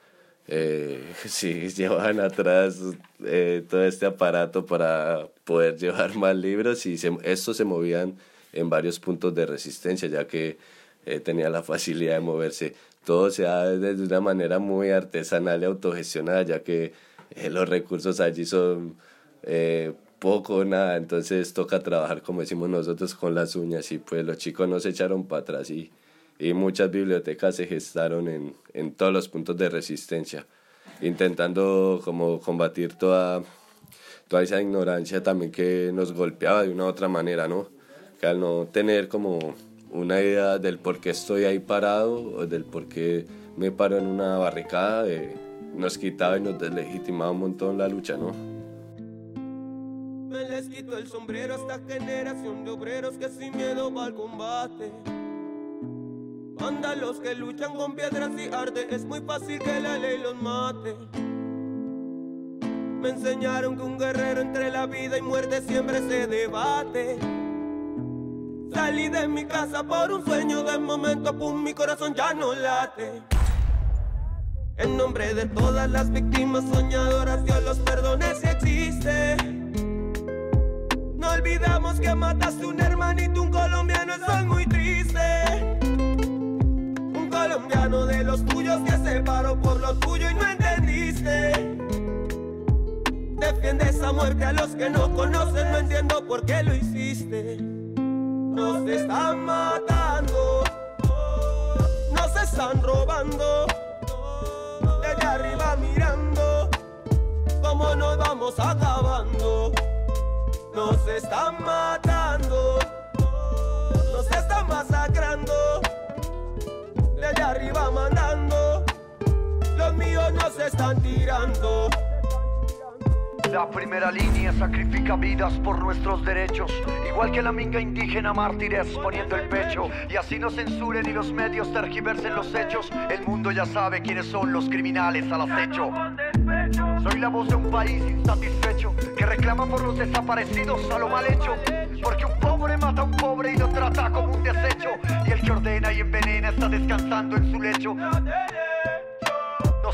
Eh, sí, llevaban atrás eh, todo este aparato para poder llevar más libros y estos se movían en varios puntos de resistencia, ya que eh, tenía la facilidad de moverse todo se hace de una manera muy artesanal y autogestionada, ya que eh, los recursos allí son eh, poco o nada, entonces toca trabajar, como decimos nosotros, con las uñas y pues los chicos no se echaron para atrás y, y muchas bibliotecas se gestaron en, en todos los puntos de resistencia, intentando como combatir toda, toda esa ignorancia también que nos golpeaba de una u otra manera, ¿no? Que al no tener como una idea del por qué estoy ahí parado o del por qué me paro en una barricada, nos quitaba y nos deslegitimaba un montón la lucha, ¿no? Me les quito el sombrero a esta generación de obreros que sin miedo va al combate. Manda los que luchan con piedras y arde, es muy fácil que la ley los mate. Me enseñaron que un guerrero entre la vida y muerte siempre se debate. Salí de mi casa por un sueño de momento, pum, mi corazón ya no late. En nombre de todas las víctimas soñadoras, Dios los perdone si existe. No olvidamos que mataste un hermanito, un colombiano, eso es muy triste. Un colombiano de los tuyos que se paró por lo tuyo y no entendiste. Defiende esa muerte a los que no conocen, no entiendo por qué lo hiciste nos están matando, nos están robando, desde arriba mirando, como nos vamos acabando, nos están matando, nos están masacrando, desde arriba mandando, los míos nos están tirando. La primera línea sacrifica vidas por nuestros derechos, igual que la minga indígena mártires poniendo el pecho. Y así no censuren y los medios tergiversen los hechos. El mundo ya sabe quiénes son los criminales al acecho. Soy la voz de un país insatisfecho que reclama por los desaparecidos a lo mal hecho. Porque un pobre mata a un pobre y lo trata como un desecho. Y el que ordena y envenena está descansando en su lecho. Nos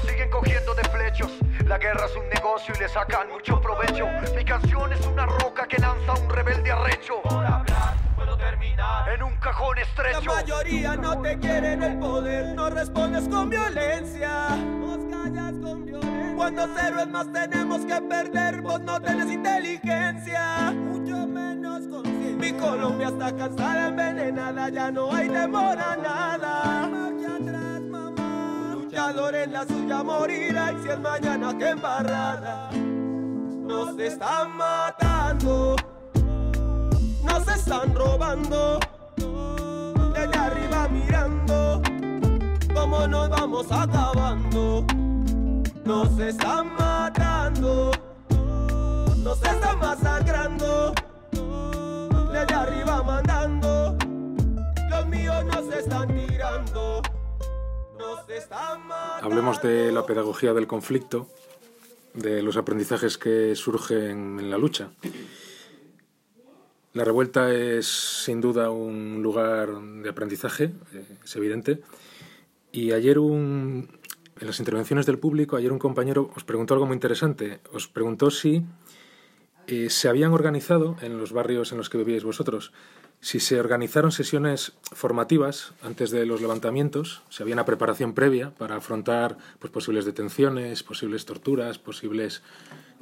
siguen cogiendo de flechos. La guerra es un negocio y le sacan mucho provecho. Mi canción es una roca que lanza un rebelde arrecho. Por hablar puedo terminar en un cajón estrecho. La mayoría no te quieren el poder, no respondes con violencia. Nos callas con violencia. Cuando cero es más tenemos que perder, vos no tenés inteligencia. Mucho menos conciencia. Mi Colombia está cansada, envenenada, ya no hay temor a nada en la suya morirá y si el mañana que embarrada nos están matando, nos están robando, desde arriba mirando cómo nos vamos acabando, nos están matando, nos están masacrando, desde arriba mandando, los míos nos están tirando. Hablemos de la pedagogía del conflicto, de los aprendizajes que surgen en la lucha. La revuelta es sin duda un lugar de aprendizaje, eh, es evidente. Y ayer un, en las intervenciones del público, ayer un compañero os preguntó algo muy interesante. Os preguntó si eh, se habían organizado en los barrios en los que vivíais vosotros, si se organizaron sesiones formativas antes de los levantamientos, si había una preparación previa para afrontar pues, posibles detenciones, posibles torturas, posibles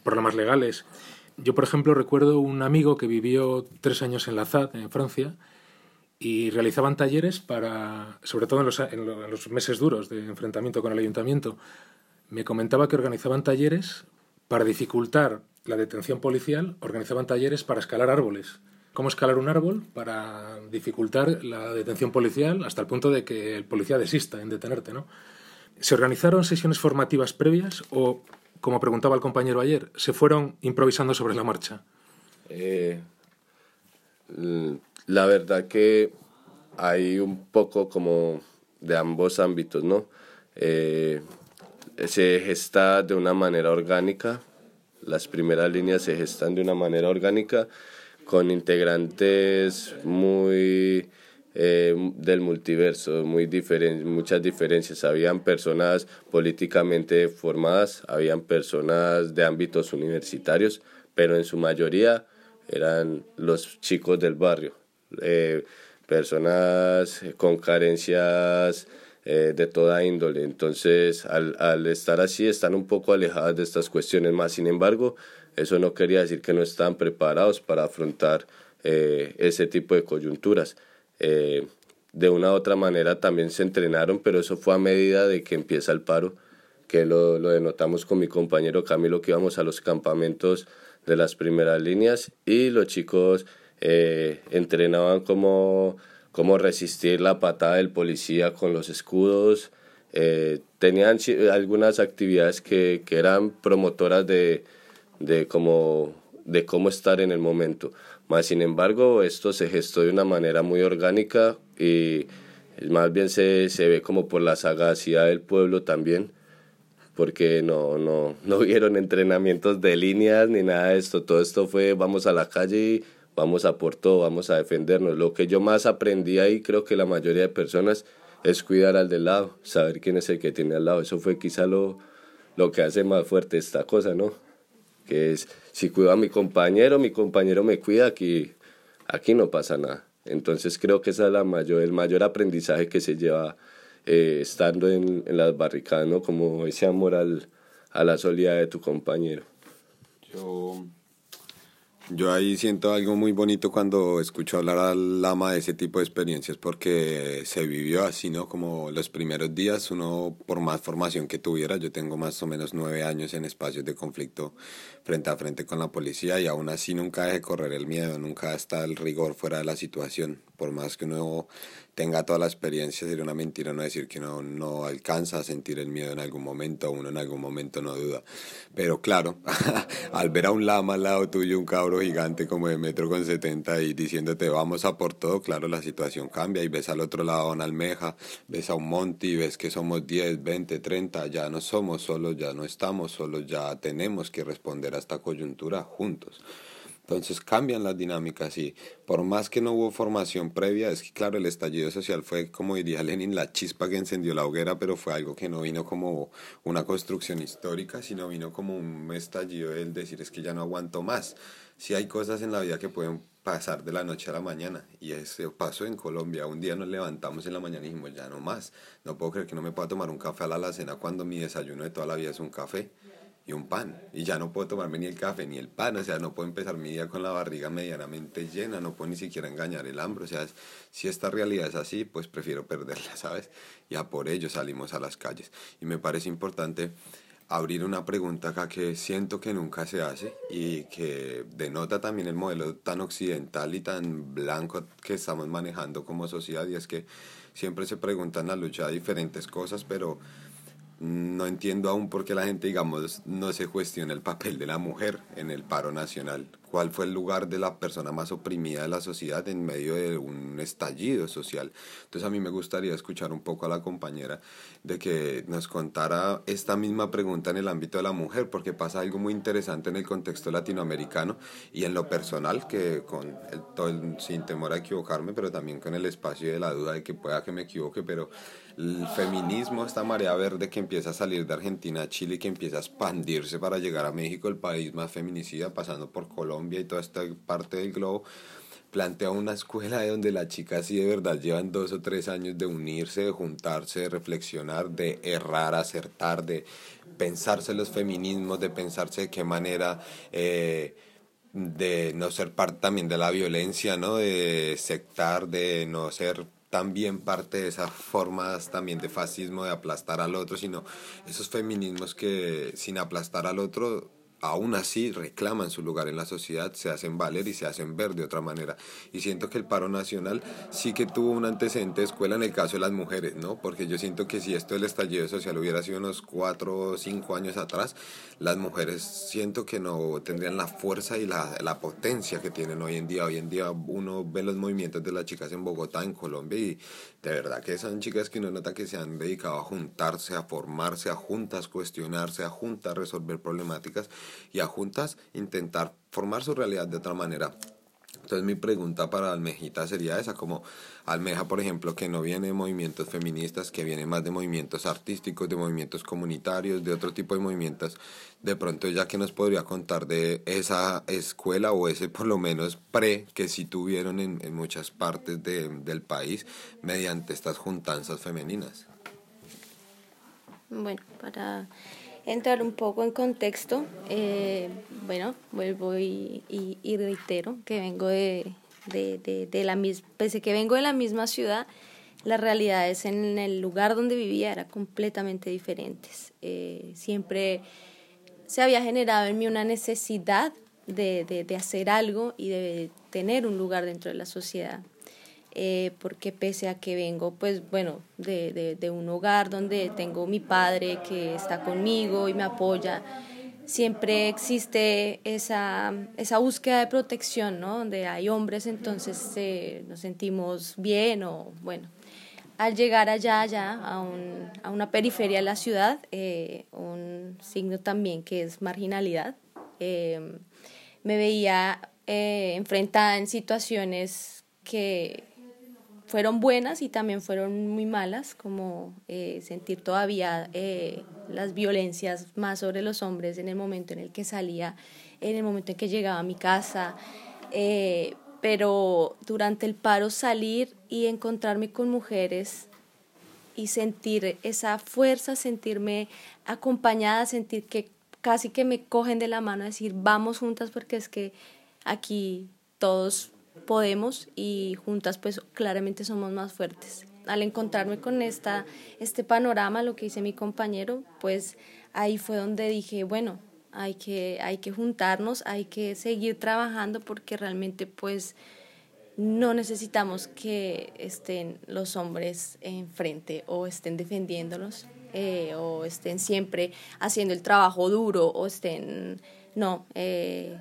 problemas legales. Yo, por ejemplo, recuerdo un amigo que vivió tres años en la ZAD, en Francia, y realizaban talleres para, sobre todo en los, en los meses duros de enfrentamiento con el ayuntamiento, me comentaba que organizaban talleres para dificultar la detención policial, organizaban talleres para escalar árboles. Cómo escalar un árbol para dificultar la detención policial hasta el punto de que el policía desista en detenerte, ¿no? ¿Se organizaron sesiones formativas previas o, como preguntaba el compañero ayer, se fueron improvisando sobre la marcha? Eh, la verdad que hay un poco como de ambos ámbitos, ¿no? Eh, se gesta de una manera orgánica, las primeras líneas se gestan de una manera orgánica con integrantes muy eh, del multiverso, muy diferen muchas diferencias. Habían personas políticamente formadas, habían personas de ámbitos universitarios, pero en su mayoría eran los chicos del barrio, eh, personas con carencias eh, de toda índole. Entonces, al, al, estar así, están un poco alejadas de estas cuestiones más. Sin embargo, eso no quería decir que no están preparados para afrontar eh, ese tipo de coyunturas. de una u otra manera también se entrenaron, pero eso fue a medida de que empieza el paro, que lo, lo denotamos con mi compañero Camilo, que íbamos a los campamentos de las primeras líneas y los chicos eh, entrenaban cómo, cómo resistir la patada del policía con los escudos. Eh, tenían algunas actividades que, que eran promotoras de, de, cómo, de cómo estar en el momento. Más sin embargo, esto se gestó de una manera muy orgánica y más bien se, se ve como por la sagacidad del pueblo también, porque no, no, no vieron entrenamientos de líneas ni nada de esto. Todo esto fue vamos a la calle y vamos a por todo, vamos a defendernos. Lo que yo más aprendí ahí, creo que la mayoría de personas, es cuidar al del lado, saber quién es el que tiene al lado. Eso fue quizá lo, lo que hace más fuerte esta cosa, ¿no? Que es, si cuido a mi compañero, mi compañero me cuida, aquí, aquí no pasa nada. Entonces creo que ese es la mayor, el mayor aprendizaje que se lleva eh, estando en, en, las barricadas, ¿no? Como ese amor al, a la solidaridad de tu compañero. Yo yo ahí siento algo muy bonito cuando escucho hablar al Lama de ese tipo de experiencias porque se vivió así, ¿no? Como los primeros días, uno por más formación que tuviera, yo tengo más o menos nueve años en espacios de conflicto frente a frente con la policía y aún así nunca deje correr el miedo, nunca está el rigor fuera de la situación, por más que uno tenga toda la experiencia, sería una mentira no decir que uno no alcanza a sentir el miedo en algún momento, uno en algún momento no duda. Pero claro, al ver a un lama al lado tuyo, un cabro gigante como de metro con 70 y diciéndote vamos a por todo, claro, la situación cambia y ves al otro lado a una almeja, ves a un monte ves que somos 10, 20, 30, ya no somos solos, ya no estamos solos, ya tenemos que responder a esta coyuntura juntos. Entonces cambian las dinámicas y por más que no hubo formación previa, es que claro, el estallido social fue, como diría Lenin, la chispa que encendió la hoguera, pero fue algo que no vino como una construcción histórica, sino vino como un estallido del decir es que ya no aguanto más. Si hay cosas en la vida que pueden pasar de la noche a la mañana y ese pasó en Colombia. Un día nos levantamos en la mañana y dijimos ya no más, no puedo creer que no me pueda tomar un café a la alacena cuando mi desayuno de toda la vida es un café y un pan. Y ya no puedo tomarme ni el café ni el pan, o sea, no puedo empezar mi día con la barriga medianamente llena, no puedo ni siquiera engañar el hambre. O sea, si esta realidad es así, pues prefiero perderla, ¿sabes? Y a por ello salimos a las calles. Y me parece importante abrir una pregunta acá que siento que nunca se hace y que denota también el modelo tan occidental y tan blanco que estamos manejando como sociedad y es que siempre se preguntan la lucha diferentes cosas, pero no entiendo aún por qué la gente, digamos, no se cuestiona el papel de la mujer en el paro nacional. cuál fue el lugar de la persona más oprimida de la sociedad en medio de un estallido social. Entonces a mí me gustaría escuchar un poco a la compañera de que nos contara esta misma pregunta en el ámbito de la mujer, porque pasa algo muy interesante en el contexto latinoamericano y en lo personal, que con el, todo sin temor a equivocarme, pero también con el espacio de la duda de que pueda que me equivoque, pero el feminismo, esta marea verde que empieza a salir de Argentina a Chile y que empieza a expandirse para llegar a México, el país más feminicida, pasando por Colombia y toda esta parte del globo, plantea una escuela de donde las chicas sí de verdad llevan dos o tres años de unirse, de juntarse, de reflexionar, de errar, acertar, de pensarse los feminismos, de pensarse de qué manera... Eh, de no ser parte también de la violencia, ¿no? De sectar, de no ser también parte de esas formas también de fascismo de aplastar al otro, sino esos feminismos que sin aplastar al otro aún así reclaman su lugar en la sociedad, se hacen valer y se hacen ver de otra manera. Y siento que el paro nacional sí que tuvo un antecedente de escuela en el caso de las mujeres, ¿no? Porque yo siento que si esto del estallido social hubiera sido unos cuatro o cinco años atrás, las mujeres siento que no tendrían la fuerza y la, la potencia que tienen hoy en día. Hoy en día uno ve los movimientos de las chicas en Bogotá, en Colombia, y de verdad que son chicas que uno nota que se han dedicado a juntarse, a formarse, a juntas cuestionarse, a juntas resolver problemáticas y a juntas intentar formar su realidad de otra manera. Entonces mi pregunta para Almejita sería esa, como Almeja, por ejemplo, que no viene de movimientos feministas, que viene más de movimientos artísticos, de movimientos comunitarios, de otro tipo de movimientos, de pronto ya que nos podría contar de esa escuela o ese por lo menos pre que sí tuvieron en, muchas partes de, del país mediante estas juntanzas femeninas. Bueno, para entrar un poco en contexto, eh, bueno, vuelvo y, y, reitero que vengo de, de, de, de la misma, pese que vengo de la misma ciudad, las realidades en el lugar donde vivía eran completamente diferentes. Eh, siempre se había generado en mí una necesidad de, de, de hacer algo y de tener un lugar dentro de la sociedad. Eh, porque pese a que vengo, pues bueno, de, de, un hogar donde tengo mi padre que está conmigo y me apoya, siempre existe esa, esa búsqueda de protección, ¿no? Donde hay hombres, entonces eh, nos sentimos bien o bueno. Al llegar allá, allá a, un, a una periferia de la ciudad, eh, un signo también que es marginalidad, eh, me veía enfrentada en situaciones que fueron buenas y también fueron muy malas, como eh, sentir todavía eh, las violencias más sobre los hombres en el momento en el que salía, en el momento en que llegaba a mi casa. Eh, pero durante el paro salir y encontrarme con mujeres y sentir esa fuerza, sentirme acompañada, sentir que casi que me cogen de la mano, decir vamos juntas porque es que aquí todos podemos y juntas pues claramente somos más fuertes. Al encontrarme con esta, este panorama, lo que dice mi compañero, pues ahí fue donde dije, bueno, hay que, hay que juntarnos, hay que seguir trabajando porque realmente pues no necesitamos que estén los hombres enfrente o estén defendiéndonos eh, o estén siempre haciendo el trabajo duro o estén, no, eh,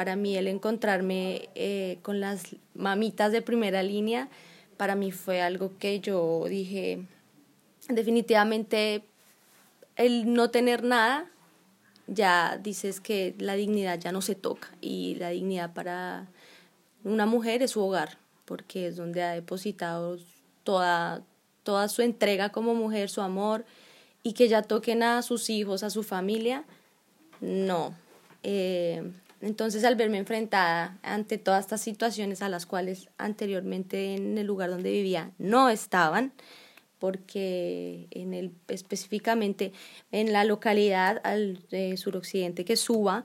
para mí el encontrarme eh, con las mamitas de primera línea, para mí fue algo que yo dije, definitivamente el no tener nada, ya dices que la dignidad ya no se toca y la dignidad para una mujer es su hogar, porque es donde ha depositado toda, toda su entrega como mujer, su amor, y que ya toquen a sus hijos, a su familia, no. Eh, entonces, al verme enfrentada ante todas estas situaciones a las cuales anteriormente en el lugar donde vivía no estaban, porque en el, específicamente en la localidad al suroccidente que suba,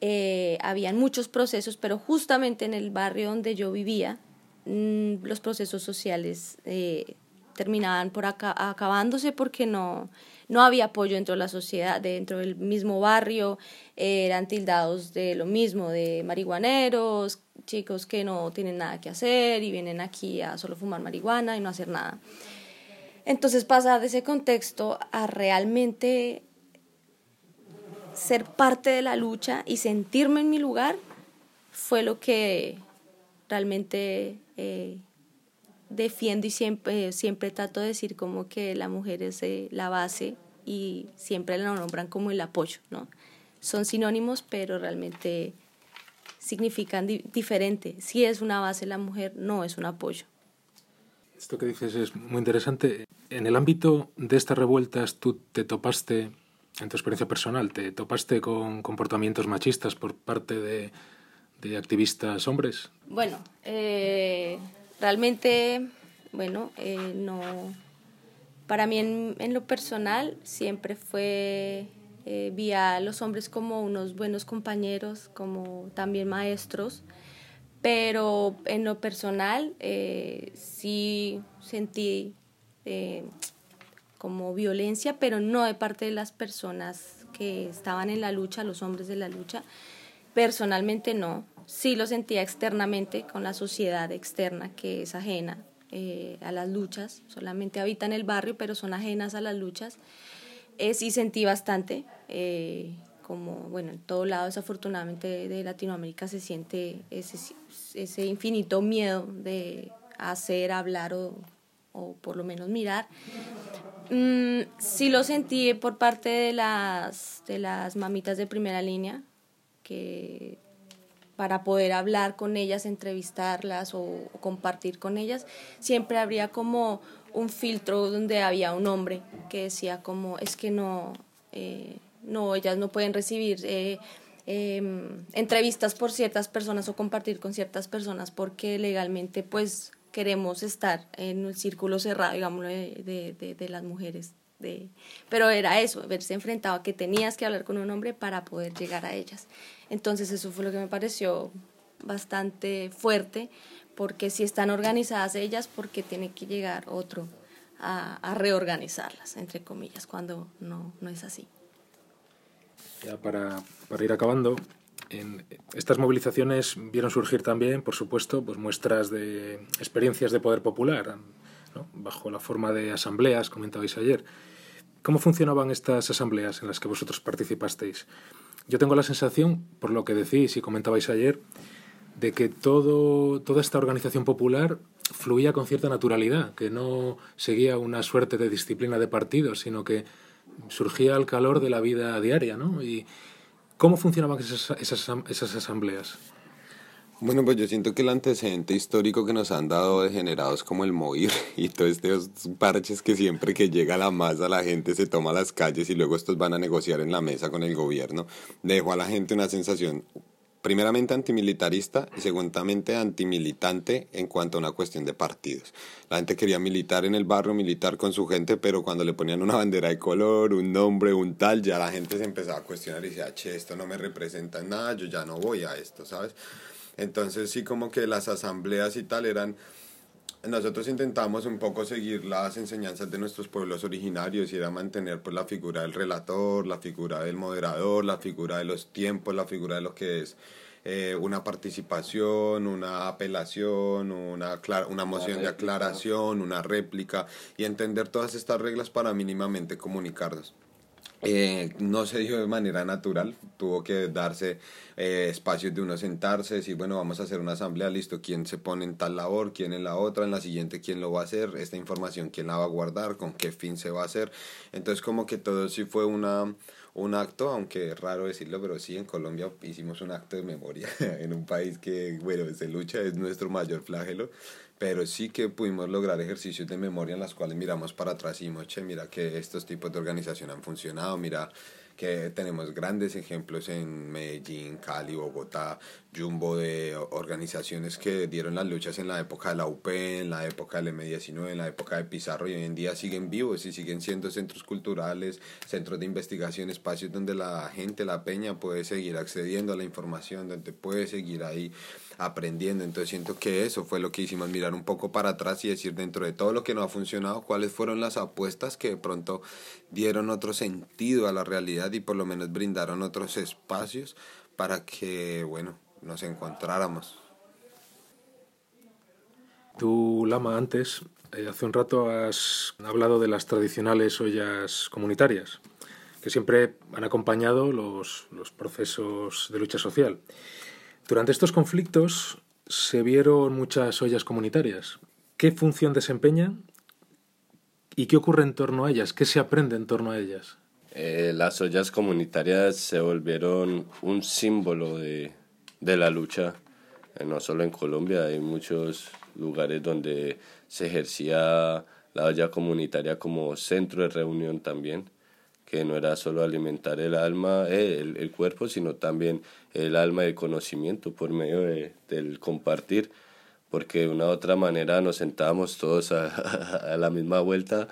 eh, habían muchos procesos, pero justamente en el barrio donde yo vivía, mmm, los procesos sociales eh, terminaban por acabándose porque no, no había apoyo dentro de la sociedad, dentro del mismo barrio, eran tildados de lo mismo, de marihuaneros, chicos que no tienen nada que hacer y vienen aquí a solo fumar marihuana y no hacer nada. Entonces pasar de ese contexto a realmente ser parte de la lucha y sentirme en mi lugar fue lo que realmente eh, defiendo y siempre, siempre trato de decir como que la mujer es eh, la base y siempre la nombran como el apoyo, ¿no? Son sinónimos, pero realmente significan diferente. Si es una base la mujer, no es un apoyo. Esto que dices es muy interesante. En el ámbito de estas revueltas, tú te topaste, en tu experiencia personal, te topaste con comportamientos machistas por parte de, de activistas hombres. Bueno, eh, realmente, bueno, eh, no. Para mí, en, en, lo personal, siempre fue. Eh, vi a los hombres como unos buenos compañeros, como también maestros, pero en lo personal eh, sí sentí eh, como violencia, pero no de parte de las personas que estaban en la lucha, los hombres de la lucha. Personalmente no, sí lo sentía externamente con la sociedad externa que es ajena eh, a las luchas, solamente habitan el barrio, pero son ajenas a las luchas. Eh, sí sentí bastante, eh, como bueno, en todo lado desafortunadamente de Latinoamérica se siente ese, ese infinito miedo de hacer, hablar o, o por lo menos mirar. Mm, sí lo sentí por parte de las, de las mamitas de primera línea, que para poder hablar con ellas, entrevistarlas o, compartir con ellas, siempre habría como un filtro donde había un hombre que decía como es que no, eh, no, ellas no pueden recibir eh, eh, entrevistas por ciertas personas o compartir con ciertas personas porque legalmente pues queremos estar en un círculo cerrado, digamos, de, de, de las mujeres. De, pero era eso, verse enfrentado a que tenías que hablar con un hombre para poder llegar a ellas. Entonces eso fue lo que me pareció bastante fuerte, porque si están organizadas ellas, porque tiene que llegar otro a, reorganizarlas, entre comillas, cuando no, no es así. Ya para, para ir acabando, en estas movilizaciones vieron surgir también, por supuesto, pues muestras de experiencias de poder popular, bajo la forma de asambleas, comentabais ayer. ¿Cómo funcionaban estas asambleas en las que vosotros participasteis? Yo tengo la sensación, por lo que decís y comentabais ayer, de que todo, toda esta organización popular fluía con cierta naturalidad, que no seguía una suerte de disciplina de partido, sino que surgía al calor de la vida diaria, ¿no? Y ¿Cómo funcionaban esas, esas, esas asambleas? Bueno, pues yo siento que el antecedente histórico que nos han dado degenerados como el MOIR y todos estos parches que siempre que llega la masa la gente se toma las calles y luego estos van a negociar en la mesa con el gobierno, dejó a la gente una sensación primeramente antimilitarista y segundamente antimilitante en cuanto a una cuestión de partidos. La gente quería militar en el barrio, militar con su gente, pero cuando le ponían una bandera de color, un nombre, un tal, ya la gente se empezaba a cuestionar y decía, che, esto no me representa en nada, yo ya no voy a esto, ¿sabes? Entonces sí como que las asambleas y tal eran nosotros intentamos un poco seguir las enseñanzas de nuestros pueblos originarios y era mantener pues la figura del relator, la figura del moderador, la figura de los tiempos, la figura de lo que es eh, una participación, una apelación, una, una moción de aclaración, una réplica y entender todas estas reglas para mínimamente comunicarnos. Eh, no se dio de manera natural, tuvo que darse eh, espacios de uno sentarse, decir, bueno, vamos a hacer una asamblea, listo, quién se pone en tal labor, quién en la otra, en la siguiente quién lo va a hacer, esta información quién la va a guardar, con qué fin se va a hacer. Entonces como que todo sí fue una, un acto, aunque es raro decirlo, pero sí, en Colombia hicimos un acto de memoria, en un país que, bueno, se lucha, es nuestro mayor flagelo pero sí que pudimos lograr ejercicios de memoria en las cuales miramos para atrás y dijimos, che, mira que estos tipos de organización han funcionado, mira que tenemos grandes ejemplos en Medellín, Cali, Bogotá, Jumbo de organizaciones que dieron las luchas en la época de la UP, en la época del M19, en la época de Pizarro y hoy en día siguen vivos y siguen siendo centros culturales, centros de investigación, espacios donde la gente, la peña puede seguir accediendo a la información, donde puede seguir ahí aprendiendo. Entonces siento que eso fue lo que hicimos, mirar un poco para atrás y decir dentro de todo lo que no ha funcionado, cuáles fueron las apuestas que de pronto dieron otro sentido a la realidad y por lo menos brindaron otros espacios para que, bueno, nos encontráramos. Tú, Lama, antes, eh, hace un rato has hablado de las tradicionales ollas comunitarias, que siempre han acompañado los, los procesos de lucha social. Durante estos conflictos se vieron muchas ollas comunitarias. ¿Qué función desempeñan y qué ocurre en torno a ellas? ¿Qué se aprende en torno a ellas? Eh, las ollas comunitarias se volvieron un símbolo de, de la lucha, eh, no solo en Colombia, hay muchos lugares donde se ejercía la olla comunitaria como centro de reunión también, que no era solo alimentar el alma, eh, el, el cuerpo, sino también el alma y el conocimiento por medio de, del compartir, porque de una u otra manera nos sentábamos todos a, a la misma vuelta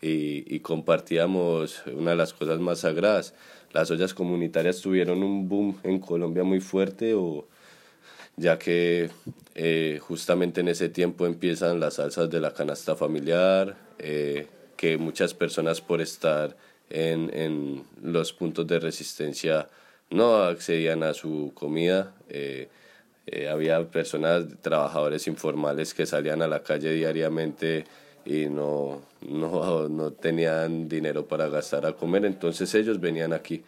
y, y, compartíamos una de las cosas más sagradas. Las ollas comunitarias tuvieron un boom en Colombia muy fuerte, o, ya que eh, justamente en ese tiempo empiezan las salsas de la canasta familiar, eh, que muchas personas por estar en, en los puntos de resistencia no accedían a su comida. Eh, eh, había personas, trabajadores informales que salían a la calle diariamente y no, no, no tenían dinero para gastar a comer, entonces ellos venían aquí.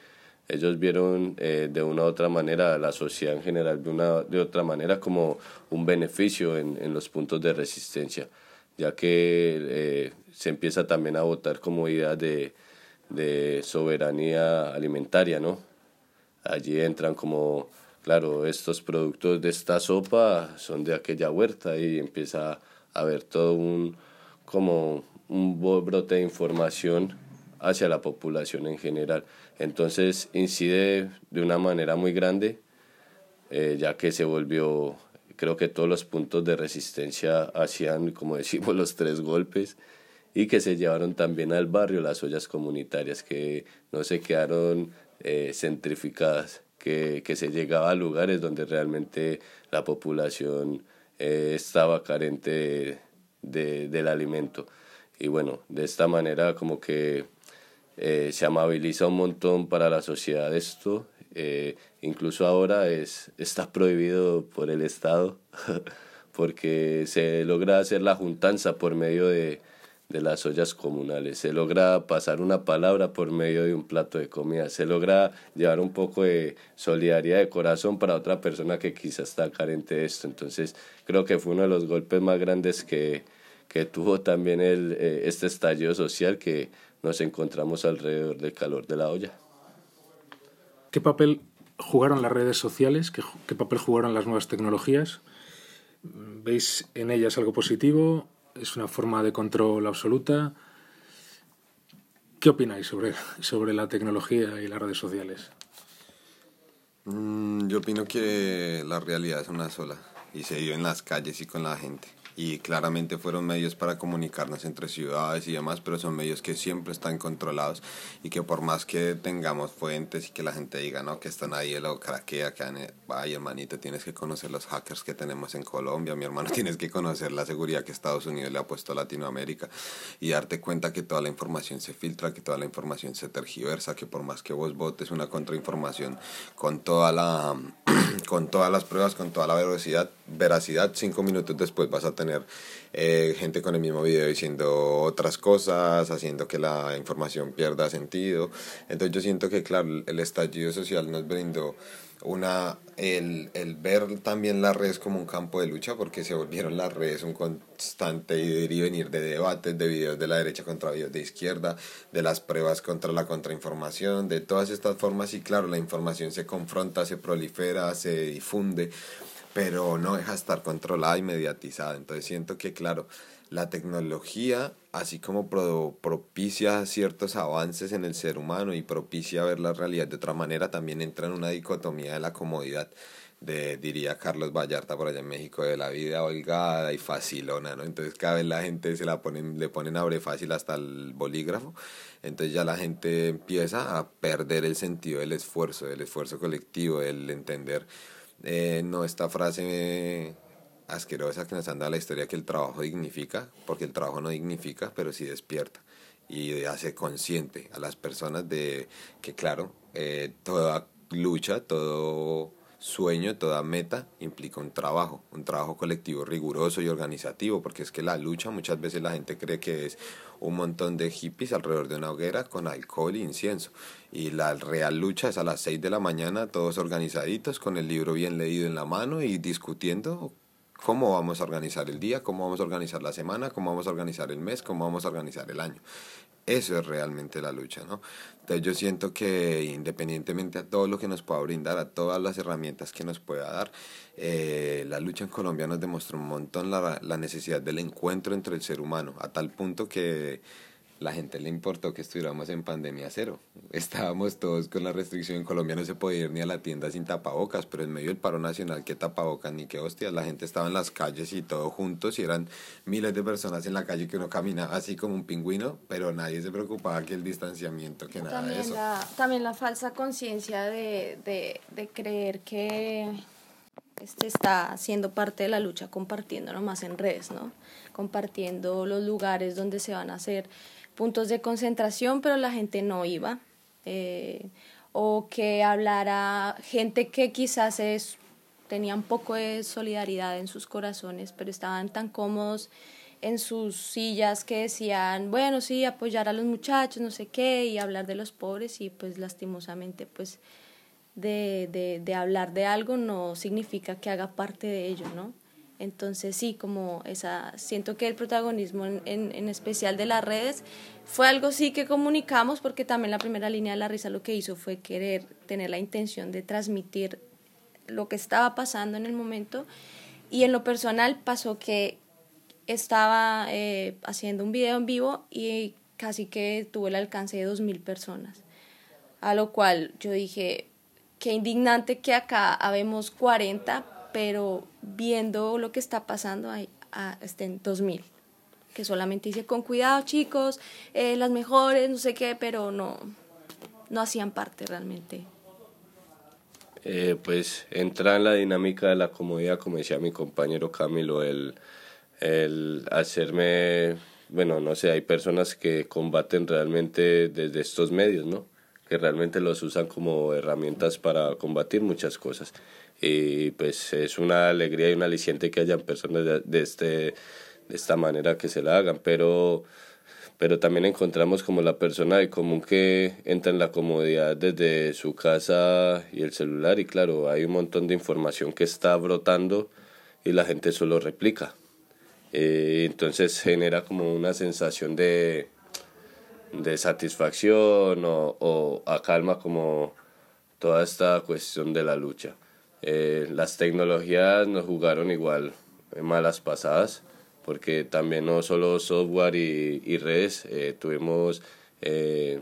Ellos vieron eh, de una u otra manera la sociedad en general, de una de otra manera como un beneficio en, en los puntos de resistencia, ya que eh, se empieza también a votar como idea de, de soberanía alimentaria, ¿no? Allí entran como, claro, estos productos de esta sopa son de aquella huerta y empieza a haber todo un, como un brote de información hacia la población en general. Entonces incide de una manera muy grande, eh, ya que se volvió, creo que todos los puntos de resistencia hacían, como decimos, los tres golpes y que se llevaron también al barrio las ollas comunitarias, que no se quedaron eh, centrificadas, que, que, se llegaba a lugares donde realmente la población eh, estaba carente de, de, del alimento. Y bueno, de esta manera como que eh, se amabiliza un montón para la sociedad esto. Eh, incluso ahora es, está prohibido por el Estado porque se logra hacer la juntanza por medio de, de las ollas comunales, se logra pasar una palabra por medio de un plato de comida, se logra llevar un poco de solidaridad de corazón para otra persona que quizás está carente de esto. Entonces creo que fue uno de los golpes más grandes que, que tuvo también el, eh, este estallido social que nos encontramos alrededor del calor de la olla. ¿Qué papel jugaron las redes sociales? ¿Qué, qué papel jugaron las nuevas tecnologías? ¿Veis en ellas algo positivo? ¿Es una forma de control absoluta? ¿Qué opináis sobre, sobre la tecnología y las redes sociales? Mm, yo opino que la realidad es una sola y se vive en las calles y con la gente y claramente fueron medios para comunicarnos entre ciudades y demás, pero son medios que siempre están controlados y que por más que tengamos fuentes y que la gente diga, no, que están ahí, lo craquea, que ay hermanito, tienes que conocer los hackers que tenemos en Colombia, mi hermano, tienes que conocer la seguridad que Estados Unidos le ha puesto a Latinoamérica y darte cuenta que toda la información se filtra, que toda la información se tergiversa, que por más que vos votes una contrainformación con toda la con todas las pruebas, con toda la veracidad, veracidad, cinco minutos después vas a tener eh, gente con el mismo video diciendo otras cosas, haciendo que la información pierda sentido. Entonces yo siento que, claro, el estallido social nos brindó una el, el ver también las redes como un campo de lucha porque se volvieron las redes un constante ir y venir de debates de videos de la derecha contra videos de izquierda de las pruebas contra la contrainformación de todas estas formas y claro la información se confronta se prolifera se difunde pero no deja de estar controlada y mediatizada. Entonces siento que, claro, la tecnología, así como pro, propicia ciertos avances en el ser humano y propicia ver la realidad de otra manera, también entra en una dicotomía de la comodidad de, diría Carlos Vallarta por allá en México, de la vida holgada y facilona, ¿no? Entonces cada vez la gente se la ponen, le ponen abre fácil hasta el bolígrafo, entonces ya la gente empieza a perder el sentido del esfuerzo, del esfuerzo colectivo, del entender eh, no esta frase asquerosa que nos anda la historia que el trabajo dignifica, porque el trabajo no dignifica, pero sí despierta y hace consciente a las personas de que, claro, eh, toda lucha, todo sueño, toda meta implica un trabajo, un trabajo colectivo riguroso y organizativo, porque es que la lucha muchas veces la gente cree que es un montón de hippies alrededor de una hoguera con alcohol e incienso. Y la real lucha es a las 6 de la mañana, todos organizaditos, con el libro bien leído en la mano y discutiendo cómo vamos a organizar el día, cómo vamos a organizar la semana, cómo vamos a organizar el mes, cómo vamos a organizar el año. Eso es realmente la lucha, ¿no? Entonces yo siento que independientemente a todo lo que nos pueda brindar, a todas las herramientas que nos pueda dar, eh, la lucha en Colombia nos demostró un montón la, la necesidad del encuentro entre el ser humano, a tal punto que la gente le importó que estuviéramos en pandemia cero. Estábamos todos con la restricción. En Colombia no se podía ir ni a la tienda sin tapabocas, pero en medio del paro nacional, ¿qué tapabocas ni qué hostias? La gente estaba en las calles y todos juntos y eran miles de personas en la calle que uno caminaba así como un pingüino, pero nadie se preocupaba que el distanciamiento, que nada también de eso. La, también la falsa conciencia de, de, de creer que este está siendo parte de la lucha compartiendo nomás en redes, ¿no? Compartiendo los lugares donde se van a hacer puntos de concentración, pero la gente no iba. Eh, o que hablara gente que quizás es, tenía un poco de solidaridad en sus corazones, pero estaban tan cómodos en sus sillas que decían, bueno, sí, apoyar a los muchachos, no sé qué, y hablar de los pobres, y pues lastimosamente, pues de, de, de hablar de algo no significa que haga parte de ello, ¿no? Entonces sí, como esa, siento que el protagonismo en, en, especial de las redes fue algo sí que comunicamos porque también la primera línea de la risa lo que hizo fue querer tener la intención de transmitir lo que estaba pasando en el momento. Y en lo personal pasó que estaba eh, haciendo un video en vivo y casi que tuvo el alcance de dos mil personas, a lo cual yo dije, qué indignante que acá habemos 40 pero viendo lo que está pasando ahí a, en 2000 que solamente dice con cuidado chicos eh, las mejores no sé qué pero no no hacían parte realmente. Eh, pues entra en la dinámica de la comodidad como decía mi compañero Camilo el, el hacerme bueno no sé hay personas que combaten realmente desde estos medios no que realmente los usan como herramientas para combatir muchas cosas y pues es una alegría y un aliciente que hayan personas de, este, de esta manera que se la hagan, pero, pero también encontramos como la persona de común que entra en la comodidad desde su casa y el celular y claro, hay un montón de información que está brotando y la gente solo replica. Eh, entonces genera como una sensación de, de satisfacción o, o acalma como toda esta cuestión de la lucha. Eh, las tecnologías nos jugaron igual malas pasadas, porque también no solo software y, y redes, eh, tuvimos eh,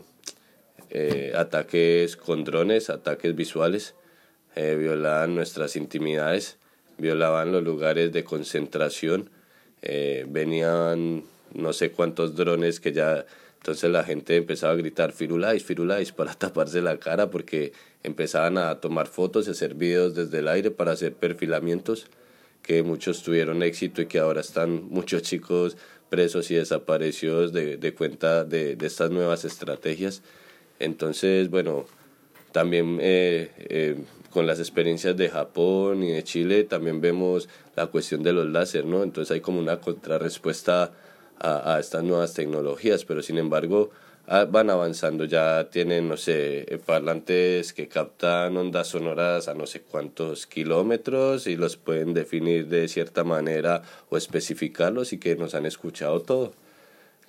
eh, ataques con drones, ataques visuales, violaban nuestras intimidades, violaban los lugares de concentración, venían no sé cuántos drones que ya entonces la gente empezaba a gritar Firulais, Firulais para taparse la cara porque empezaban a tomar fotos y hacer videos desde el aire para hacer perfilamientos que muchos tuvieron éxito y que ahora están muchos chicos presos y desaparecidos de, de cuenta de, de estas nuevas estrategias. Entonces, bueno, también eh, eh, con las experiencias de Japón y de Chile también vemos la cuestión de los láser, ¿no? Entonces hay como una contrarrespuesta a, a estas nuevas tecnologías, pero sin embargo van avanzando, ya tienen, no sé, parlantes que captan ondas sonoras a no sé cuántos kilómetros y los pueden definir de cierta manera o especificarlos y que nos han escuchado todo,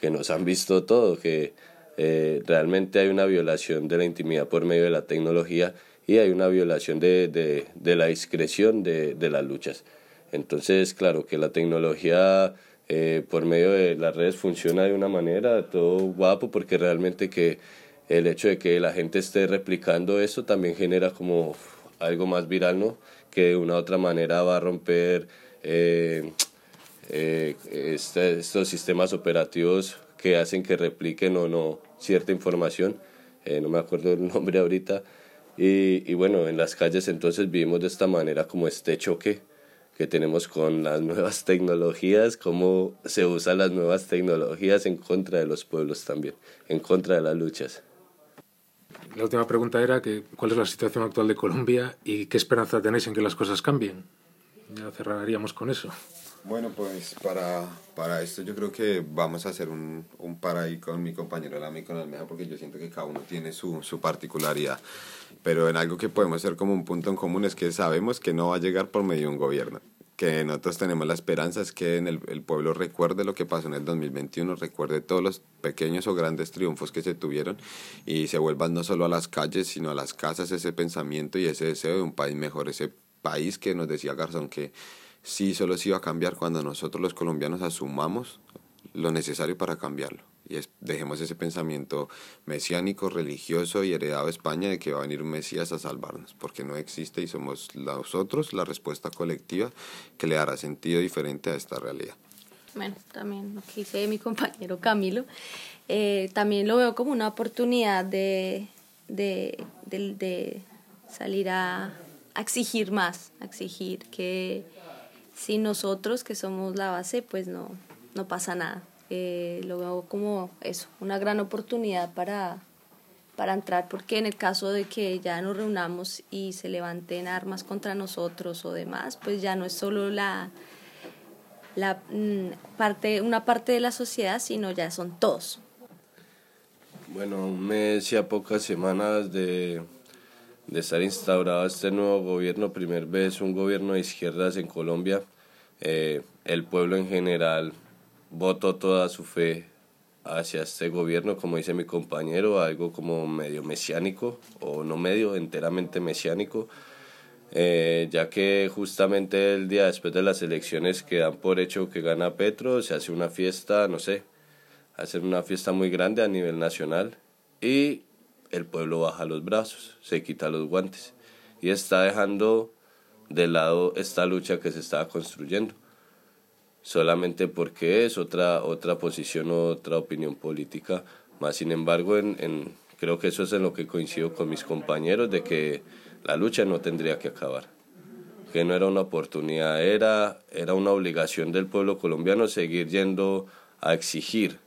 que nos han visto todo, que eh, realmente hay una violación de la intimidad por medio de la tecnología y hay una violación de, de, de la discreción de, de las luchas. Entonces, claro que la tecnología eh, por medio de las redes funciona de una manera todo guapo porque realmente que el hecho de que la gente esté replicando eso también genera como algo más viral, ¿no? Que de una u otra manera va a romper eh, eh, este, estos sistemas operativos que hacen que repliquen o no cierta información. Eh, no me acuerdo el nombre ahorita. Y, y bueno, en las calles entonces vivimos de esta manera como este choque que tenemos con las nuevas tecnologías, cómo se usan las nuevas tecnologías en contra de los pueblos también, en contra de las luchas. La última pregunta era que, cuál es la situación actual de Colombia y qué esperanza tenéis en que las cosas cambien. Ya cerraríamos con eso. Bueno, pues para, para esto yo creo que vamos a hacer un, un par ahí con mi compañero Lami con Almeja porque yo siento que cada uno tiene su, su particularidad. Pero en algo que podemos hacer como un punto en común es que sabemos que no va a llegar por medio de un gobierno que nosotros tenemos la esperanza es que en el, el, pueblo recuerde lo que pasó en el 2021, recuerde todos los pequeños o grandes triunfos que se tuvieron y se vuelvan no solo a las calles, sino a las casas ese pensamiento y ese deseo de un país mejor, ese país que nos decía Garzón que sí solo se iba a cambiar cuando nosotros los colombianos asumamos lo necesario para cambiarlo. Y es, dejemos ese pensamiento mesiánico, religioso y heredado de España de que va a venir un Mesías a salvarnos, porque no existe y somos nosotros la respuesta colectiva que le dará sentido diferente a esta realidad. Bueno, también lo que mi compañero Camilo, eh, también lo veo como una oportunidad de, de, de, de salir a, a exigir más, a exigir que si nosotros que somos la base, pues no, no pasa nada. Eh, lo veo como eso, una gran oportunidad para, para entrar, porque en el caso de que ya nos reunamos y se levanten armas contra nosotros o demás, pues ya no es solo la, la mm, parte, una parte de la sociedad, sino ya son todos. Bueno, un mes y a pocas semanas de, de estar instaurado este nuevo gobierno, primer vez un gobierno de izquierdas en Colombia, eh, el pueblo en general votó toda su fe hacia este gobierno, como dice mi compañero, algo como medio mesiánico, o no medio, enteramente mesiánico, eh, ya que justamente el día después de las elecciones que dan por hecho que gana Petro, se hace una fiesta, no sé, hacer una fiesta muy grande a nivel nacional y el pueblo baja los brazos, se quita los guantes y está dejando de lado esta lucha que se estaba construyendo solamente porque es otra, otra posición o otra opinión política. Más sin embargo, en, en, creo que eso es en lo que coincido con mis compañeros, de que la lucha no tendría que acabar, que no era una oportunidad, era, era una obligación del pueblo colombiano seguir yendo a exigir,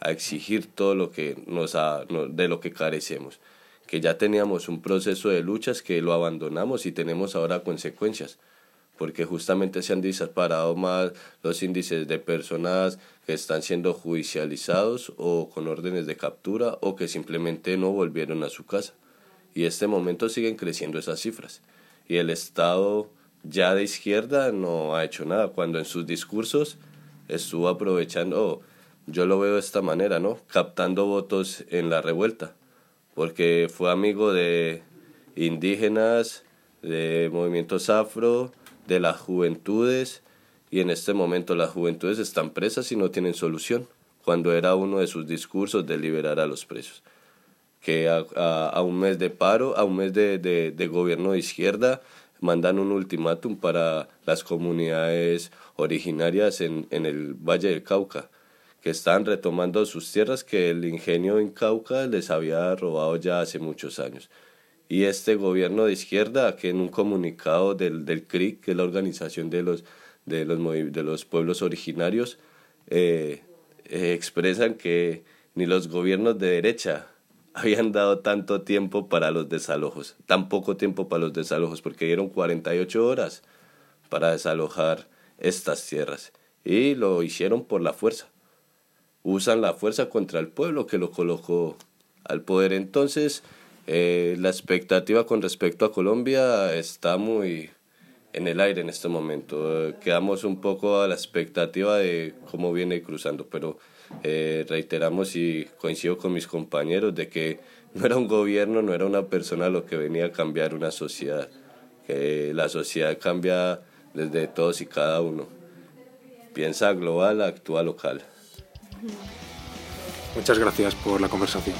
a exigir todo lo que nos ha, de lo que carecemos, que ya teníamos un proceso de luchas que lo abandonamos y tenemos ahora consecuencias porque justamente se han disparado más los índices de personas que están siendo judicializados o con órdenes de captura o que simplemente no volvieron a su casa. Y en este momento siguen creciendo esas cifras. Y el Estado ya de izquierda no ha hecho nada, cuando en sus discursos estuvo aprovechando, yo lo veo de esta manera, ¿no? Captando votos en la revuelta, porque fue amigo de indígenas, de movimientos afro, de las juventudes y en este momento las juventudes están presas y no tienen solución, cuando era uno de sus discursos de liberar a los presos. Que a, a, a un mes de paro, a un mes de, de, de gobierno de izquierda, mandan un ultimátum para las comunidades originarias en, en el Valle del Cauca, que están retomando sus tierras que el ingenio en Cauca les había robado ya hace muchos años y este gobierno de izquierda que en un comunicado del, del CRIC, que es la organización de los, de los, de los pueblos originarios, eh, eh, expresan que ni los gobiernos de derecha habían dado tanto tiempo para los desalojos, tan poco tiempo para los desalojos, porque dieron 48 horas para desalojar estas tierras y lo hicieron por la fuerza. Usan la fuerza contra el pueblo que lo colocó al poder. Entonces, eh, la expectativa con respecto a Colombia está muy en el aire en este momento. Eh, quedamos un poco a la expectativa de cómo viene cruzando, pero eh, reiteramos y coincido con mis compañeros de que no era un gobierno, no era una persona lo que venía a cambiar una sociedad, la sociedad cambia desde todos y cada uno. Piensa global, actúa local. Muchas gracias por la conversación.